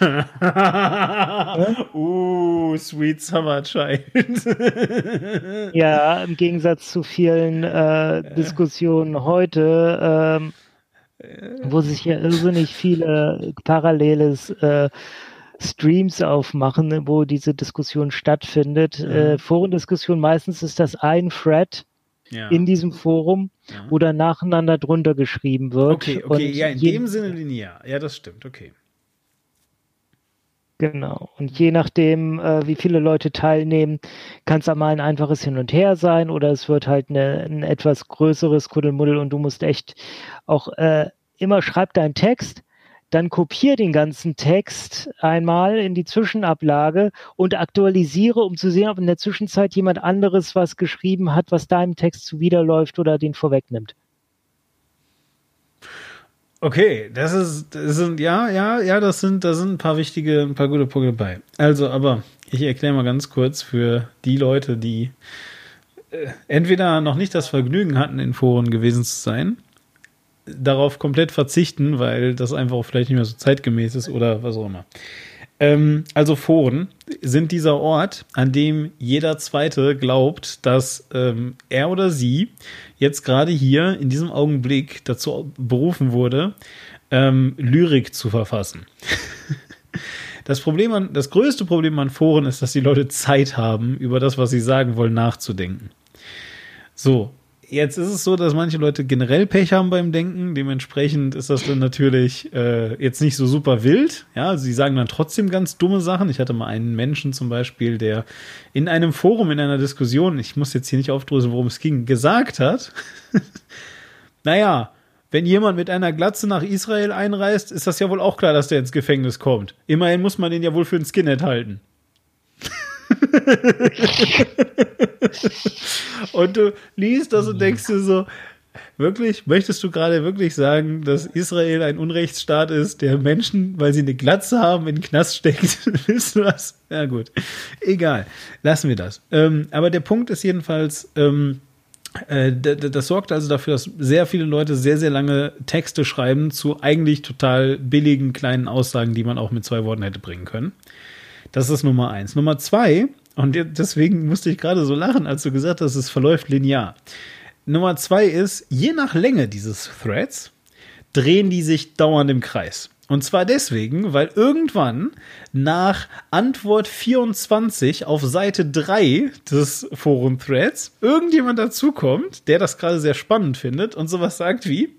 S2: <laughs>
S1: uh, Sweet Summer Child. <laughs>
S2: ja, im Gegensatz zu vielen äh, Diskussionen heute, ähm, wo sich ja irrsinnig viele paralleles äh, Streams aufmachen, wo diese Diskussion stattfindet. Äh, Forendiskussion meistens ist das ein Thread ja. in diesem Forum, ja. wo dann nacheinander drunter geschrieben wird.
S1: Okay, okay, ja, in dem Sinne linear. Ja, das stimmt, okay.
S2: Genau. Und je nachdem, äh, wie viele Leute teilnehmen, kann es einmal ein einfaches Hin und Her sein oder es wird halt eine, ein etwas größeres Kuddelmuddel und du musst echt auch äh, immer schreib deinen Text, dann kopiere den ganzen Text einmal in die Zwischenablage und aktualisiere, um zu sehen, ob in der Zwischenzeit jemand anderes was geschrieben hat, was deinem Text zuwiderläuft oder den vorwegnimmt.
S1: Okay, das ist, das sind, ja, ja, ja, das sind, da sind ein paar wichtige, ein paar gute Punkte bei. Also, aber ich erkläre mal ganz kurz für die Leute, die äh, entweder noch nicht das Vergnügen hatten, in Foren gewesen zu sein, darauf komplett verzichten, weil das einfach auch vielleicht nicht mehr so zeitgemäß ist oder was auch immer. Ähm, also Foren sind dieser Ort, an dem jeder Zweite glaubt, dass ähm, er oder sie jetzt gerade hier in diesem Augenblick dazu berufen wurde, ähm, Lyrik zu verfassen. <laughs> Das Problem an, das größte Problem an Foren ist, dass die Leute Zeit haben, über das, was sie sagen wollen, nachzudenken. So, Jetzt ist es so, dass manche Leute generell Pech haben beim Denken. Dementsprechend ist das dann natürlich äh, jetzt nicht so super wild. Ja, sie sagen dann trotzdem ganz dumme Sachen. Ich hatte mal einen Menschen zum Beispiel, der in einem Forum, in einer Diskussion, ich muss jetzt hier nicht aufdröseln, worum es ging, gesagt hat, <laughs> naja, wenn jemand mit einer Glatze nach Israel einreist, ist das ja wohl auch klar, dass der ins Gefängnis kommt. Immerhin muss man den ja wohl für ein Skinhead halten. <laughs> und du liest das und denkst dir so, wirklich, möchtest du gerade wirklich sagen, dass Israel ein Unrechtsstaat ist, der Menschen, weil sie eine Glatze haben, in den Knast steckt? <laughs> Willst du das? Ja, gut. Egal. Lassen wir das. Ähm, aber der Punkt ist jedenfalls, ähm, äh, das sorgt also dafür, dass sehr viele Leute sehr, sehr lange Texte schreiben zu eigentlich total billigen kleinen Aussagen, die man auch mit zwei Worten hätte bringen können. Das ist Nummer eins. Nummer zwei, und deswegen musste ich gerade so lachen, als du gesagt hast, es verläuft linear. Nummer zwei ist, je nach Länge dieses Threads drehen die sich dauernd im Kreis. Und zwar deswegen, weil irgendwann nach Antwort 24 auf Seite 3 des Forum-Threads irgendjemand dazukommt, der das gerade sehr spannend findet und sowas sagt wie,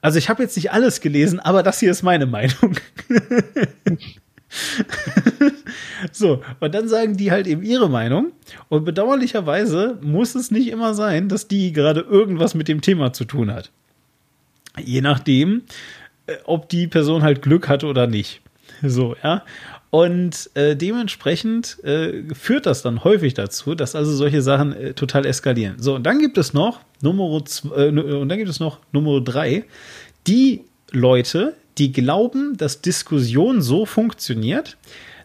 S1: also ich habe jetzt nicht alles gelesen, aber das hier ist meine Meinung. <laughs> <laughs> so, und dann sagen die halt eben ihre Meinung. Und bedauerlicherweise muss es nicht immer sein, dass die gerade irgendwas mit dem Thema zu tun hat. Je nachdem, äh, ob die Person halt Glück hatte oder nicht. So, ja. Und äh, dementsprechend äh, führt das dann häufig dazu, dass also solche Sachen äh, total eskalieren. So, und dann gibt es noch Nummer äh, und dann gibt es noch Nummer drei, die Leute, die glauben, dass Diskussion so funktioniert,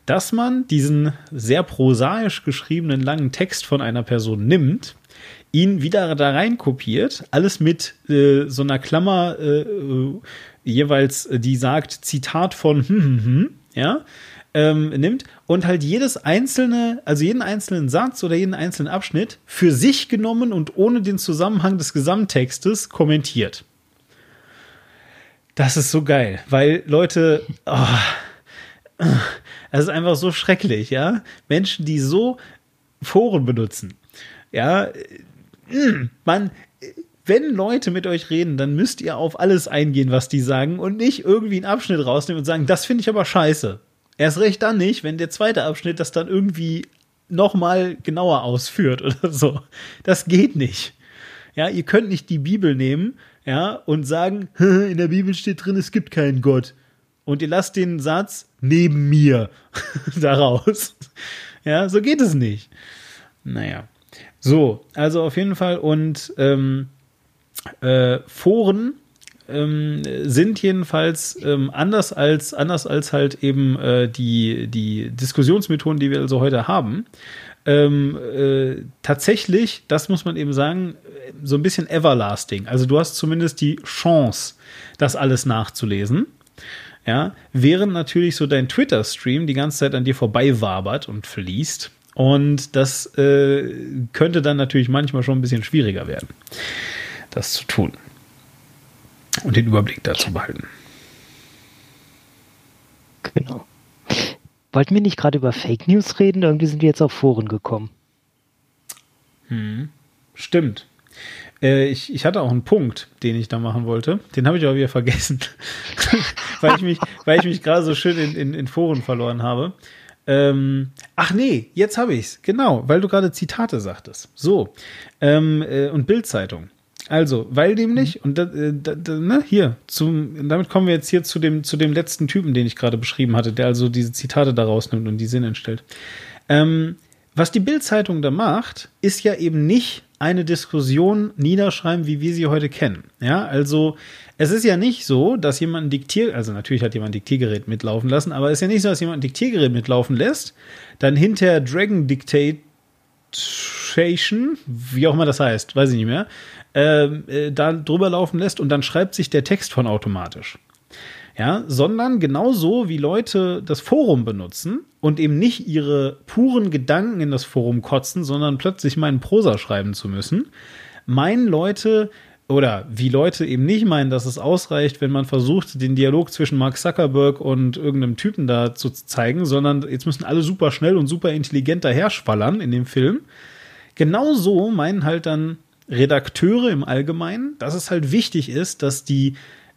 S1: dass man diesen sehr prosaisch geschriebenen langen Text von einer Person nimmt, ihn wieder da rein kopiert, alles mit äh, so einer Klammer äh, äh jeweils, äh, die sagt Zitat von hm, hm, hm, ja, ähm, nimmt und halt jedes einzelne, also jeden einzelnen Satz oder jeden einzelnen Abschnitt für sich genommen und ohne den Zusammenhang des Gesamttextes kommentiert. Das ist so geil, weil Leute, oh, das ist einfach so schrecklich, ja. Menschen, die so Foren benutzen, ja, man, wenn Leute mit euch reden, dann müsst ihr auf alles eingehen, was die sagen und nicht irgendwie einen Abschnitt rausnehmen und sagen, das finde ich aber scheiße. Erst recht dann nicht, wenn der zweite Abschnitt das dann irgendwie nochmal genauer ausführt <laughs> oder so. Das geht nicht. Ja, ihr könnt nicht die Bibel nehmen ja, und sagen, <laughs> in der Bibel steht drin, es gibt keinen Gott. Und ihr lasst den Satz neben mir <laughs> daraus. Ja, so geht es nicht. Naja. So, also auf jeden Fall und ähm, äh, Foren ähm, sind jedenfalls ähm, anders als anders als halt eben äh, die die Diskussionsmethoden, die wir also heute haben. Ähm, äh, tatsächlich, das muss man eben sagen, so ein bisschen everlasting. Also du hast zumindest die Chance, das alles nachzulesen. Ja, während natürlich so dein Twitter-Stream die ganze Zeit an dir vorbei wabert und fließt. Und das äh, könnte dann natürlich manchmal schon ein bisschen schwieriger werden, das zu tun. Und den Überblick dazu behalten.
S2: Genau. Wollten wir nicht gerade über Fake News reden? Irgendwie sind wir jetzt auf Foren gekommen.
S1: Hm. Stimmt. Äh, ich, ich hatte auch einen Punkt, den ich da machen wollte. Den habe ich aber wieder vergessen, <laughs> weil ich mich, weil ich mich gerade so schön in, in, in Foren verloren habe. Ähm, ach nee, jetzt habe ich's. Genau, weil du gerade Zitate sagtest. So. Ähm, äh, und Bildzeitung. Also, weil nämlich, mhm. und da, äh, da, da, ne, hier, zum, damit kommen wir jetzt hier zu dem, zu dem letzten Typen, den ich gerade beschrieben hatte, der also diese Zitate da rausnimmt und die Sinn entstellt. Ähm, was die Bildzeitung da macht, ist ja eben nicht eine Diskussion niederschreiben, wie wir sie heute kennen. Ja, also es ist ja nicht so, dass jemand ein Diktier, also natürlich hat jemand ein Diktiergerät mitlaufen lassen, aber es ist ja nicht so, dass jemand ein Diktiergerät mitlaufen lässt, dann hinter Dragon Dictation, wie auch immer das heißt, weiß ich nicht mehr, äh, da drüber laufen lässt und dann schreibt sich der Text von automatisch. Ja, sondern genauso wie Leute das Forum benutzen und eben nicht ihre puren Gedanken in das Forum kotzen, sondern plötzlich meinen Prosa schreiben zu müssen, meinen Leute oder wie Leute eben nicht meinen, dass es ausreicht, wenn man versucht, den Dialog zwischen Mark Zuckerberg und irgendeinem Typen da zu zeigen, sondern jetzt müssen alle super schnell und super intelligent daherschwallern in dem Film. Genauso meinen halt dann Redakteure im Allgemeinen, dass es halt wichtig ist, dass die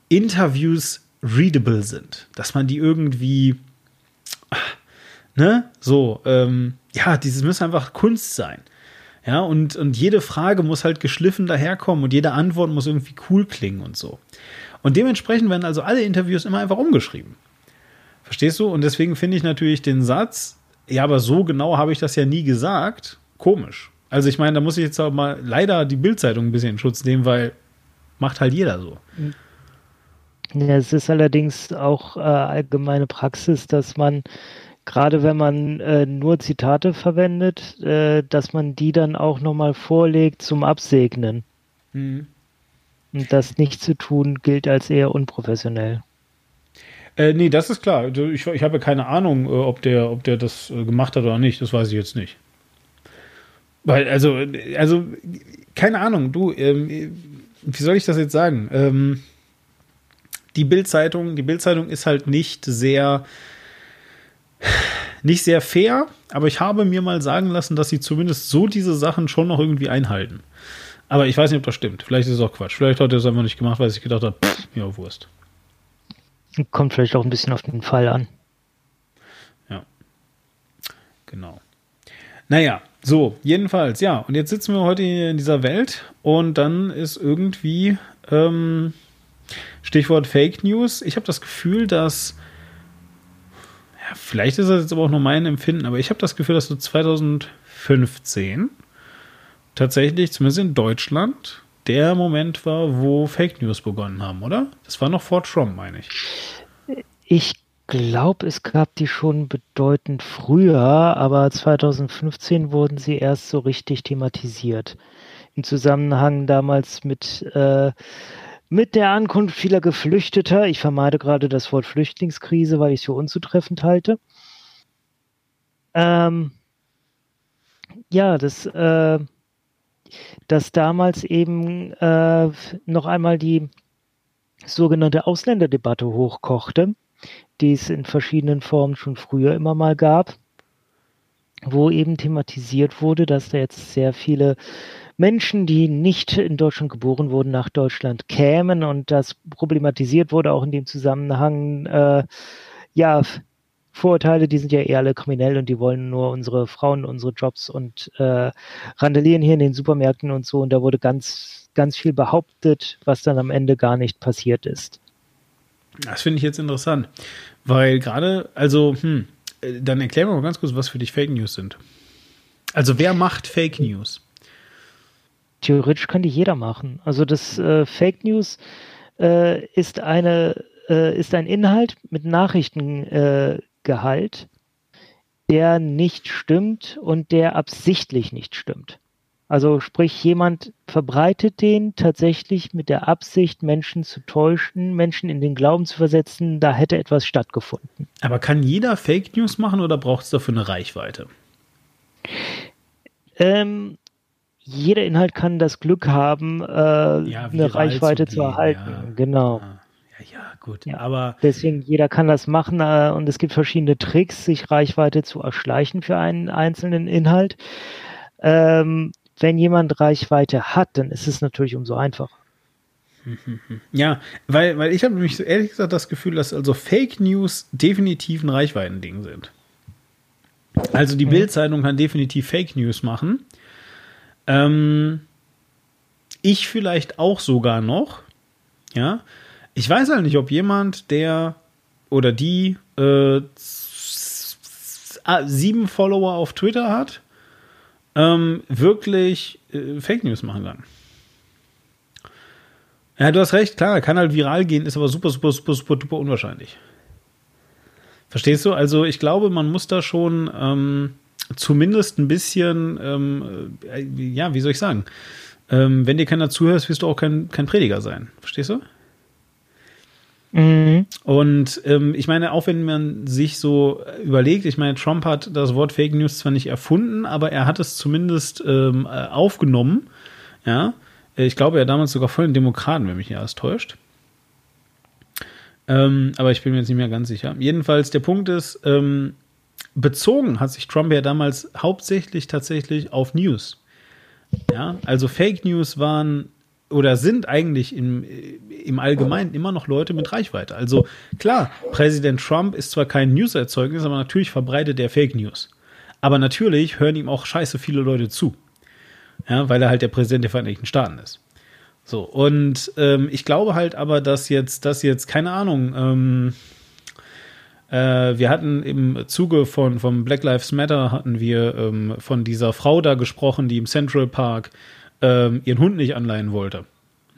S1: Interviews readable sind, dass man die irgendwie, ne, so, ähm, ja, dieses müssen einfach Kunst sein. Ja, und, und jede Frage muss halt geschliffen daherkommen und jede Antwort muss irgendwie cool klingen und so. Und dementsprechend werden also alle Interviews immer einfach umgeschrieben. Verstehst du? Und deswegen finde ich natürlich den Satz, ja, aber so genau habe ich das ja nie gesagt, komisch. Also ich meine, da muss ich jetzt auch mal leider die Bildzeitung ein bisschen in Schutz nehmen, weil macht halt jeder so.
S2: Ja, es ist allerdings auch äh, allgemeine Praxis, dass man gerade wenn man äh, nur Zitate verwendet, äh, dass man die dann auch nochmal vorlegt zum Absegnen. Mhm. Und das nicht zu tun gilt als eher unprofessionell.
S1: Äh, nee, das ist klar. Ich, ich habe keine Ahnung, äh, ob der, ob der das äh, gemacht hat oder nicht. Das weiß ich jetzt nicht. Weil, also, also, keine Ahnung, du, ähm, wie soll ich das jetzt sagen? Ähm, die Bildzeitung, die Bildzeitung ist halt nicht sehr, nicht sehr fair, aber ich habe mir mal sagen lassen, dass sie zumindest so diese Sachen schon noch irgendwie einhalten. Aber ich weiß nicht, ob das stimmt. Vielleicht ist es auch Quatsch. Vielleicht hat er es einfach nicht gemacht, weil ich gedacht habe, pff, ja, Wurst.
S2: Kommt vielleicht auch ein bisschen auf den Fall an.
S1: Ja. Genau. Naja, so, jedenfalls, ja. Und jetzt sitzen wir heute in dieser Welt und dann ist irgendwie ähm, Stichwort Fake News. Ich habe das Gefühl, dass ja, vielleicht ist das jetzt aber auch nur mein Empfinden, aber ich habe das Gefühl, dass so 2015 tatsächlich, zumindest in Deutschland, der Moment war, wo Fake News begonnen haben, oder? Das war noch vor Trump, meine ich.
S2: Ich glaube, es gab die schon bedeutend früher, aber 2015 wurden sie erst so richtig thematisiert. Im Zusammenhang damals mit, äh, mit der Ankunft vieler Geflüchteter. Ich vermeide gerade das Wort Flüchtlingskrise, weil ich es für unzutreffend halte. Ähm, ja, das, äh, dass damals eben äh, noch einmal die sogenannte Ausländerdebatte hochkochte die es in verschiedenen Formen schon früher immer mal gab, wo eben thematisiert wurde, dass da jetzt sehr viele Menschen, die nicht in Deutschland geboren wurden, nach Deutschland kämen und das problematisiert wurde auch in dem Zusammenhang, äh, ja, Vorurteile, die sind ja eher alle kriminell und die wollen nur unsere Frauen, unsere Jobs und äh, randalieren hier in den Supermärkten und so. Und da wurde ganz, ganz viel behauptet, was dann am Ende gar nicht passiert ist.
S1: Das finde ich jetzt interessant, weil gerade, also, hm, dann erklär mal ganz kurz, was für dich Fake News sind. Also, wer macht Fake News?
S2: Theoretisch könnte jeder machen. Also, das äh, Fake News äh, ist eine äh, ist ein Inhalt mit Nachrichtengehalt, äh, der nicht stimmt und der absichtlich nicht stimmt. Also sprich, jemand verbreitet den tatsächlich mit der Absicht, Menschen zu täuschen, Menschen in den Glauben zu versetzen, da hätte etwas stattgefunden.
S1: Aber kann jeder Fake News machen oder braucht es dafür eine Reichweite?
S2: Ähm, jeder Inhalt kann das Glück haben, äh, ja, eine Reichweite zu, zu erhalten. Ja. Genau.
S1: Ja. ja, gut. Ja. Aber
S2: deswegen jeder kann das machen äh, und es gibt verschiedene Tricks, sich Reichweite zu erschleichen für einen einzelnen Inhalt. Ähm, wenn jemand Reichweite hat, dann ist es natürlich umso einfacher. <laughs>
S1: Ja, weil, weil ich habe nämlich so ehrlich gesagt das Gefühl, dass also Fake News definitiv ein Reichweitending sind. Also die mhm. Bildzeitung kann definitiv Fake News machen. Ähm, ich vielleicht auch sogar noch. Ja, ich weiß halt nicht, ob jemand, der oder die äh, sieben Follower auf Twitter hat ähm, wirklich äh, Fake News machen kann. Ja, du hast recht, klar, kann halt viral gehen, ist aber super, super, super, super, super unwahrscheinlich. Verstehst du? Also ich glaube, man muss da schon ähm, zumindest ein bisschen, ähm, äh, ja, wie soll ich sagen? Ähm, wenn dir keiner zuhört, wirst du auch kein, kein Prediger sein. Verstehst du? Mhm. Und ähm, ich meine, auch wenn man sich so überlegt, ich meine, Trump hat das Wort Fake News zwar nicht erfunden, aber er hat es zumindest ähm, äh, aufgenommen. Ja, ich glaube, er damals sogar voll den Demokraten, wenn mich nicht alles täuscht. Ähm, aber ich bin mir jetzt nicht mehr ganz sicher. Jedenfalls, der Punkt ist, ähm, bezogen hat sich Trump ja damals hauptsächlich tatsächlich auf News. Ja, also Fake News waren oder sind eigentlich im, im Allgemeinen immer noch Leute mit Reichweite. Also klar, Präsident Trump ist zwar kein News-Erzeugnis, aber natürlich verbreitet er Fake News. Aber natürlich hören ihm auch scheiße viele Leute zu. Ja, weil er halt der Präsident der Vereinigten Staaten ist. So, und ähm, ich glaube halt aber, dass jetzt, dass jetzt, keine Ahnung, ähm, äh, wir hatten im Zuge von, von Black Lives Matter hatten wir ähm, von dieser Frau da gesprochen, die im Central Park ähm, ihren Hund nicht anleihen wollte.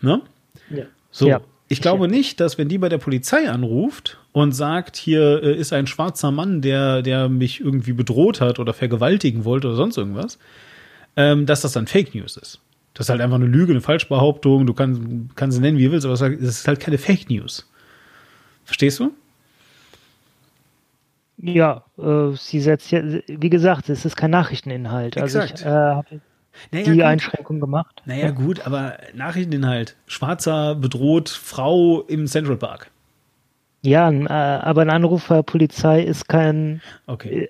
S1: Ne? Ja. So. Ja. Ich glaube nicht, dass wenn die bei der Polizei anruft und sagt, hier äh, ist ein schwarzer Mann, der, der mich irgendwie bedroht hat oder vergewaltigen wollte oder sonst irgendwas, ähm, dass das dann Fake News ist. Das ist halt einfach eine Lüge, eine Falschbehauptung. Du kannst, kannst sie nennen, wie du willst, aber es ist halt keine Fake News. Verstehst du?
S2: Ja, äh, sie setzt ja, wie gesagt, es ist kein Nachrichteninhalt. Exakt. Also ich äh, naja, die gut. Einschränkung gemacht.
S1: Naja, ja. gut, aber Nachrichteninhalt. Schwarzer bedroht Frau im Central Park.
S2: Ja, äh, aber ein Anruf der Polizei ist kein.
S1: Okay. Äh,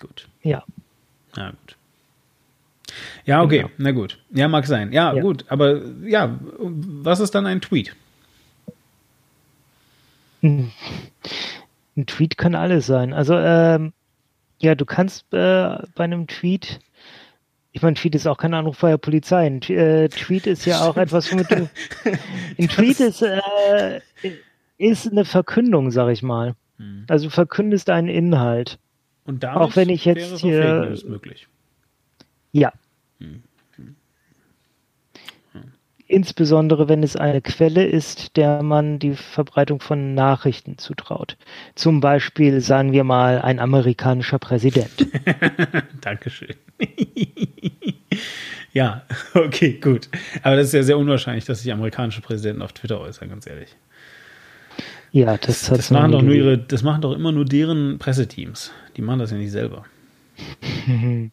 S1: gut.
S2: Ja.
S1: Na gut. Ja, okay, genau. na gut. Ja, mag sein. Ja, ja, gut, aber ja, was ist dann ein Tweet?
S2: Ein Tweet kann alles sein. Also, ähm, ja, du kannst äh, bei einem Tweet ich meine, Tweet ist auch kein Anruf bei der Polizei. Ein äh, Tweet ist ja auch etwas, womit du. <laughs> Ein Tweet ist, äh, ist eine Verkündung, sag ich mal. Hm. Also verkündest einen Inhalt.
S1: Und damit auch wenn ich jetzt hier. möglich.
S2: Ja. Hm. Insbesondere wenn es eine Quelle ist, der man die Verbreitung von Nachrichten zutraut. Zum Beispiel, sagen wir mal, ein amerikanischer Präsident. <laughs>
S1: Dankeschön. <laughs> ja, okay, gut. Aber das ist ja sehr unwahrscheinlich, dass sich amerikanische Präsidenten auf Twitter äußern, ganz ehrlich.
S2: Ja, das,
S1: das machen doch nur ihre, das machen doch immer nur deren Presseteams. Die machen das ja nicht selber. <laughs>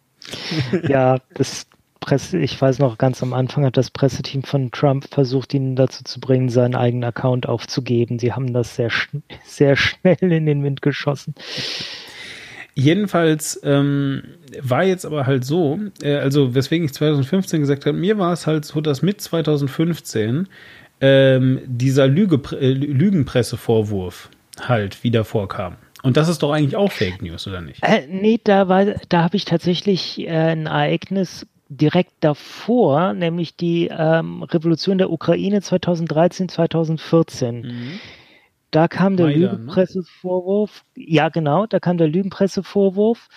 S2: ja, das Presse, ich weiß noch, ganz am Anfang hat das Presseteam von Trump versucht, ihn dazu zu bringen, seinen eigenen Account aufzugeben. Sie haben das sehr, schn <laughs> sehr schnell in den Wind geschossen.
S1: Jedenfalls ähm, war jetzt aber halt so, äh, also weswegen ich 2015 gesagt habe, mir war es halt so, dass mit 2015 ähm, dieser Lüge, äh, Lügenpressevorwurf halt wieder vorkam. Und das ist doch eigentlich auch Fake News, oder nicht?
S2: Äh, nee, da war, da habe ich tatsächlich äh, ein Ereignis direkt davor, nämlich die ähm, Revolution der Ukraine 2013, 2014. Mhm. Da kam der Maidan, ne? Lügenpressevorwurf, ne? ja genau, da kam der Lügenpressevorwurf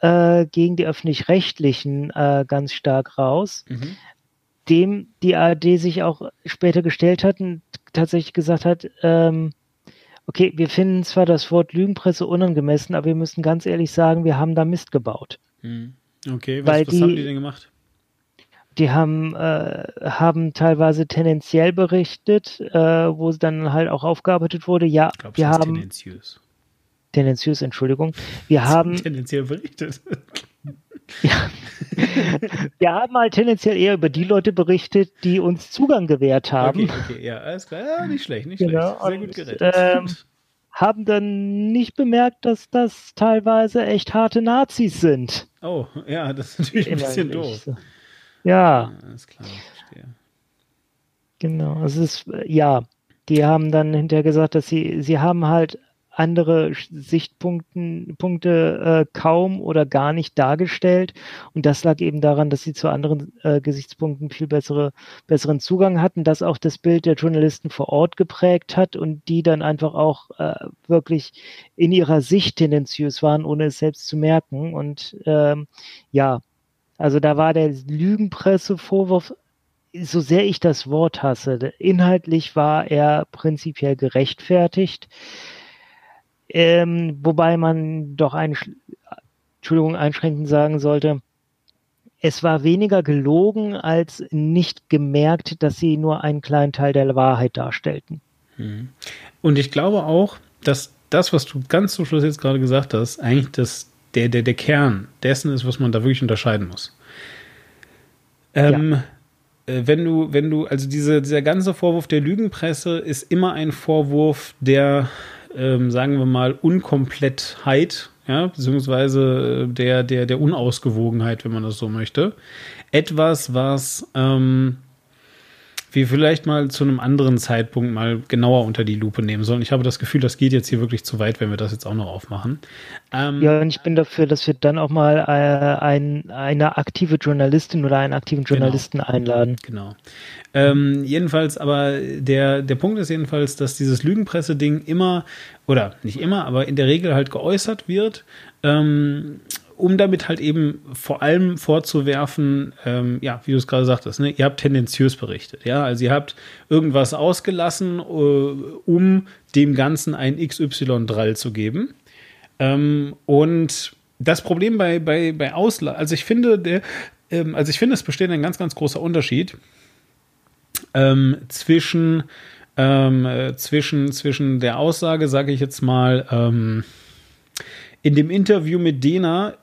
S2: äh, gegen die öffentlich-rechtlichen äh, ganz stark raus. Mhm. dem die ARD sich auch später gestellt hat und tatsächlich gesagt hat, ähm, okay, wir finden zwar das Wort Lügenpresse unangemessen, aber wir müssen ganz ehrlich sagen, wir haben da Mist gebaut.
S1: Hm. Okay, was, was
S2: die,
S1: haben die denn gemacht?
S2: Die haben, äh, haben teilweise tendenziell berichtet, äh, wo es dann halt auch aufgearbeitet wurde. Ja,
S1: glaub,
S2: wir haben.
S1: Tendenziös.
S2: Tendenziös, Entschuldigung. <laughs> Wir haben.
S1: Tendenziell berichtet. <laughs>
S2: Ja. Wir haben halt tendenziell eher über die Leute berichtet, die uns Zugang gewährt haben.
S1: Okay, okay, ja, alles klar. Ja, nicht schlecht, nicht genau, schlecht. Sehr
S2: und, gut gerettet. Ähm, haben dann nicht bemerkt, dass das teilweise echt harte Nazis sind.
S1: Oh, ja, das ist natürlich ein bisschen doof.
S2: Ja. Ja.
S1: Alles klar, verstehe.
S2: Genau, es ist, ja, die haben dann hinterher gesagt, dass sie, sie haben halt andere Sichtpunkte Punkte, äh, kaum oder gar nicht dargestellt. Und das lag eben daran, dass sie zu anderen äh, Gesichtspunkten viel bessere, besseren Zugang hatten, das auch das Bild der Journalisten vor Ort geprägt hat und die dann einfach auch äh, wirklich in ihrer Sicht tendenziös waren, ohne es selbst zu merken. Und ähm, ja, also da war der Lügenpressevorwurf so sehr ich das Wort hasse, inhaltlich war er prinzipiell gerechtfertigt. Ähm, wobei man doch ein, Entschuldigung, einschränkend sagen sollte, es war weniger gelogen als nicht gemerkt, dass sie nur einen kleinen Teil der Wahrheit darstellten.
S1: Mhm. Und ich glaube auch, dass das, was du ganz zum Schluss jetzt gerade gesagt hast, eigentlich das, der, der, der Kern dessen ist, was man da wirklich unterscheiden muss. Ähm, ja äh, wenn du, wenn du, also diese, dieser ganze Vorwurf der Lügenpresse ist immer ein Vorwurf der ähm, sagen wir mal, Unkomplettheit, ja, beziehungsweise äh, der, der, der Unausgewogenheit, wenn man das so möchte. Etwas, was ähm, wir vielleicht mal zu einem anderen Zeitpunkt mal genauer unter die Lupe nehmen sollen. Ich habe das Gefühl, das geht jetzt hier wirklich zu weit, wenn wir das jetzt auch noch aufmachen.
S2: Ähm, ja, und ich bin dafür, dass wir dann auch mal äh, ein, eine aktive Journalistin oder einen aktiven genau. Journalisten
S1: genau,
S2: einladen.
S1: Genau. Ähm, jedenfalls, aber der, der Punkt ist jedenfalls, dass dieses Lügenpresse-Ding immer, oder nicht immer, aber in der Regel halt geäußert wird. Ähm, um damit halt eben vor allem vorzuwerfen, ähm, ja, wie du es gerade sagtest, ne, ihr habt tendenziös berichtet, ja, also ihr habt irgendwas ausgelassen, äh, um dem Ganzen ein XY-Drall zu geben. Ähm, und das Problem bei, bei, bei Ausla also ich finde, der, ähm, also ich finde, es besteht ein ganz, ganz großer Unterschied ähm, zwischen, ähm, äh, zwischen, zwischen der Aussage, sage ich jetzt mal, ähm, in dem Interview mit Dena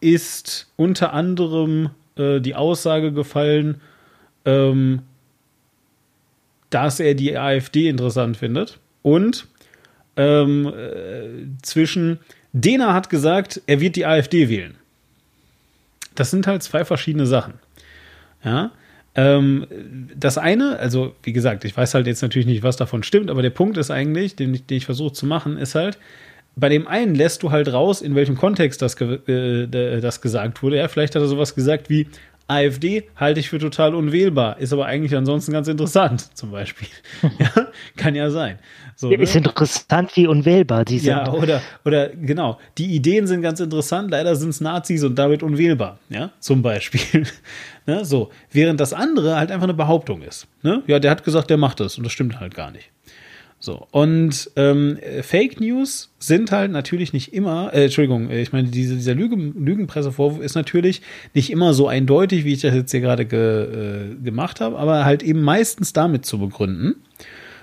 S1: ist unter anderem äh, die Aussage gefallen, ähm, dass er die AfD interessant findet. Und ähm, äh, zwischen Dena hat gesagt, er wird die AfD wählen. Das sind halt zwei verschiedene Sachen. Ja. Ähm, das eine, also wie gesagt, ich weiß halt jetzt natürlich nicht, was davon stimmt, aber der Punkt ist eigentlich, den, den ich versuche zu machen, ist halt, bei dem einen lässt du halt raus, in welchem Kontext das, ge äh, das gesagt wurde. Ja, vielleicht hat er sowas gesagt wie AfD halte ich für total unwählbar, ist aber eigentlich ansonsten ganz interessant, zum Beispiel. <laughs> ja, kann ja sein.
S2: So, ne? Ist interessant, wie unwählbar die sind.
S1: Ja, oder, oder genau, die Ideen sind ganz interessant, leider sind es Nazis und damit unwählbar, ja, zum Beispiel. <laughs> ne? So, während das andere halt einfach eine Behauptung ist. Ne? Ja, der hat gesagt, der macht das und das stimmt halt gar nicht. So, und ähm, Fake News sind halt natürlich nicht immer, äh, Entschuldigung, äh, ich meine, diese, dieser Lügen, Lügenpressevorwurf ist natürlich nicht immer so eindeutig, wie ich das jetzt hier gerade ge, äh, gemacht habe, aber halt eben meistens damit zu begründen,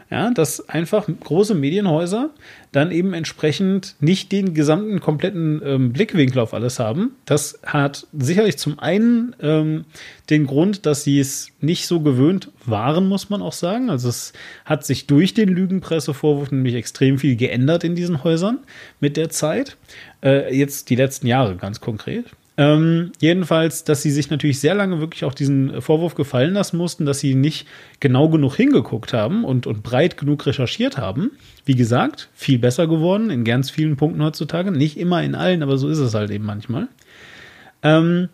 S1: ja, dass einfach große Medienhäuser dann eben entsprechend nicht den gesamten kompletten ähm, Blickwinkel auf alles haben. Das hat sicherlich zum einen ähm, den Grund, dass sie es nicht so gewöhnt waren, muss man auch sagen. Also es hat sich durch den Lügenpressevorwurf nämlich extrem viel geändert in diesen Häusern mit der Zeit. Äh, jetzt die letzten Jahre ganz konkret. Ähm, jedenfalls, dass sie sich natürlich sehr lange wirklich auch diesen Vorwurf gefallen lassen mussten, dass sie nicht genau genug hingeguckt haben und, und breit genug recherchiert haben. Wie gesagt, viel besser geworden in ganz vielen Punkten heutzutage. Nicht immer in allen, aber so ist es halt eben manchmal. Ähm,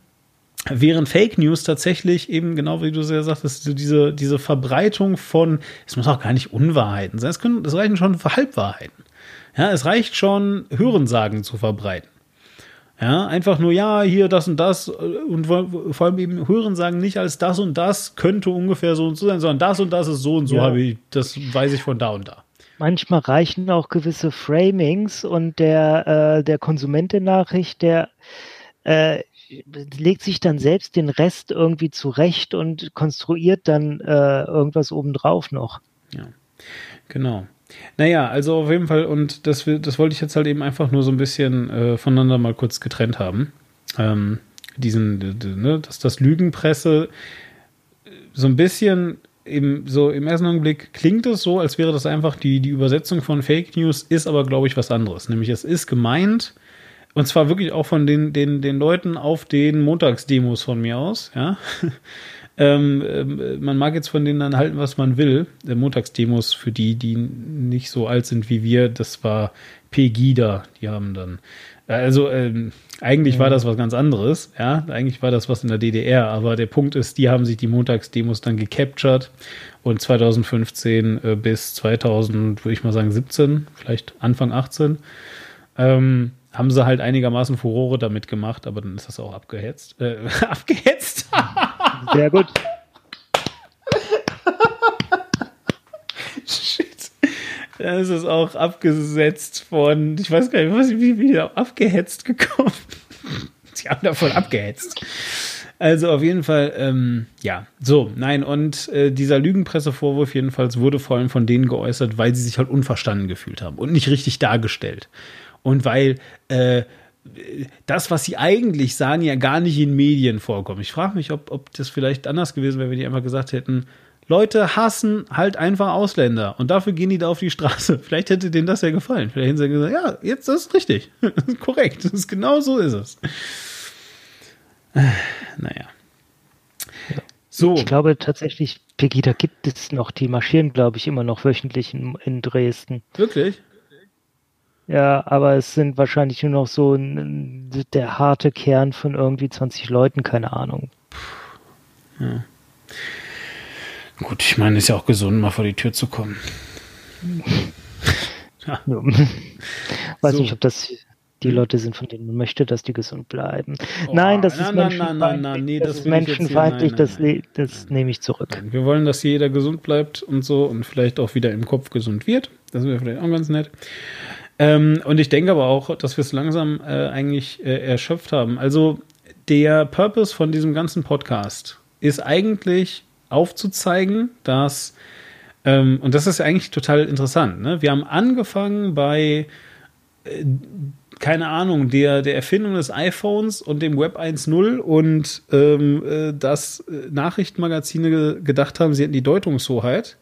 S1: während Fake News tatsächlich eben, genau wie du sehr sagtest, diese, diese Verbreitung von, es muss auch gar nicht Unwahrheiten sein, es, können, es reichen schon Halbwahrheiten. Ja, es reicht schon, Hörensagen zu verbreiten. Ja, einfach nur, ja, hier das und das und vor allem eben Hören sagen nicht als das und das könnte ungefähr so und so sein, sondern das und das ist so und so, ja. habe ich, das weiß ich von da und da.
S2: Manchmal reichen auch gewisse Framings und der, äh, der Konsument der Nachricht, der äh, legt sich dann selbst den Rest irgendwie zurecht und konstruiert dann äh, irgendwas obendrauf noch.
S1: Ja, genau. Naja, also auf jeden Fall, und das, das wollte ich jetzt halt eben einfach nur so ein bisschen äh, voneinander mal kurz getrennt haben. Ähm, diesen, ne, dass das Lügenpresse so ein bisschen im, so im ersten Augenblick klingt es so, als wäre das einfach die, die Übersetzung von Fake News, ist aber, glaube ich, was anderes. Nämlich es ist gemeint, und zwar wirklich auch von den, den, den Leuten auf den Montagsdemos von mir aus, ja. <laughs> ähm, ähm, man mag jetzt von denen dann halten, was man will. Der Montagsdemos für die, die nicht so alt sind wie wir, das war Pegida. Die haben dann, äh, also ähm, eigentlich war das was ganz anderes, ja. Eigentlich war das was in der DDR, aber der Punkt ist, die haben sich die Montagsdemos dann gecaptured und 2015 äh, bis 2000, würde ich mal sagen, 17, vielleicht Anfang 18, ähm, haben sie halt einigermaßen Furore damit gemacht, aber dann ist das auch abgehetzt. Äh, <laughs> abgehetzt?
S2: Sehr gut.
S1: Shit. Dann ist es auch abgesetzt von, ich weiß gar nicht, was, wie, wie abgehetzt gekommen. Sie haben davon abgehetzt. Also auf jeden Fall, ähm, ja, so, nein, und äh, dieser Lügenpressevorwurf jedenfalls wurde vor allem von denen geäußert, weil sie sich halt unverstanden gefühlt haben und nicht richtig dargestellt und weil äh, das, was sie eigentlich sagen, ja gar nicht in Medien vorkommt. Ich frage mich, ob, ob das vielleicht anders gewesen wäre, wenn die einfach gesagt hätten, Leute hassen halt einfach Ausländer und dafür gehen die da auf die Straße. <laughs> Vielleicht hätte denen das ja gefallen. Vielleicht hätten sie gesagt, ja, jetzt das ist richtig. <laughs> Korrekt. Das ist genau so ist es. <sighs> Naja.
S2: So. Ich glaube tatsächlich, Pegida gibt es noch. Die marschieren, glaube ich, immer noch wöchentlich in, in Dresden.
S1: Wirklich?
S2: Ja, aber es sind wahrscheinlich nur noch so ein, der harte Kern von irgendwie 20 Leuten, keine Ahnung.
S1: Ja. Gut, ich meine, es ist ja auch gesund, mal vor die Tür zu kommen. <laughs>
S2: ja. Weiß so. nicht, ob das die hm. Leute sind, von denen man möchte, dass die gesund bleiben. Oh, nein, das ist nein, menschenfeindlich. Nee, das ist menschenfeindlich, das, das nehme ich zurück.
S1: Wir wollen, dass jeder gesund bleibt und so und vielleicht auch wieder im Kopf gesund wird. Das wäre vielleicht auch ganz nett. Ähm, und ich denke aber auch, dass wir es langsam äh, eigentlich äh, erschöpft haben. Also der Purpose von diesem ganzen Podcast ist eigentlich aufzuzeigen, dass, ähm, und das ist eigentlich total interessant, ne? wir haben angefangen bei, äh, keine Ahnung, der, der Erfindung des iPhones und dem Web 1.0 und ähm, äh, dass äh, Nachrichtenmagazine gedacht haben, sie hätten die Deutungshoheit.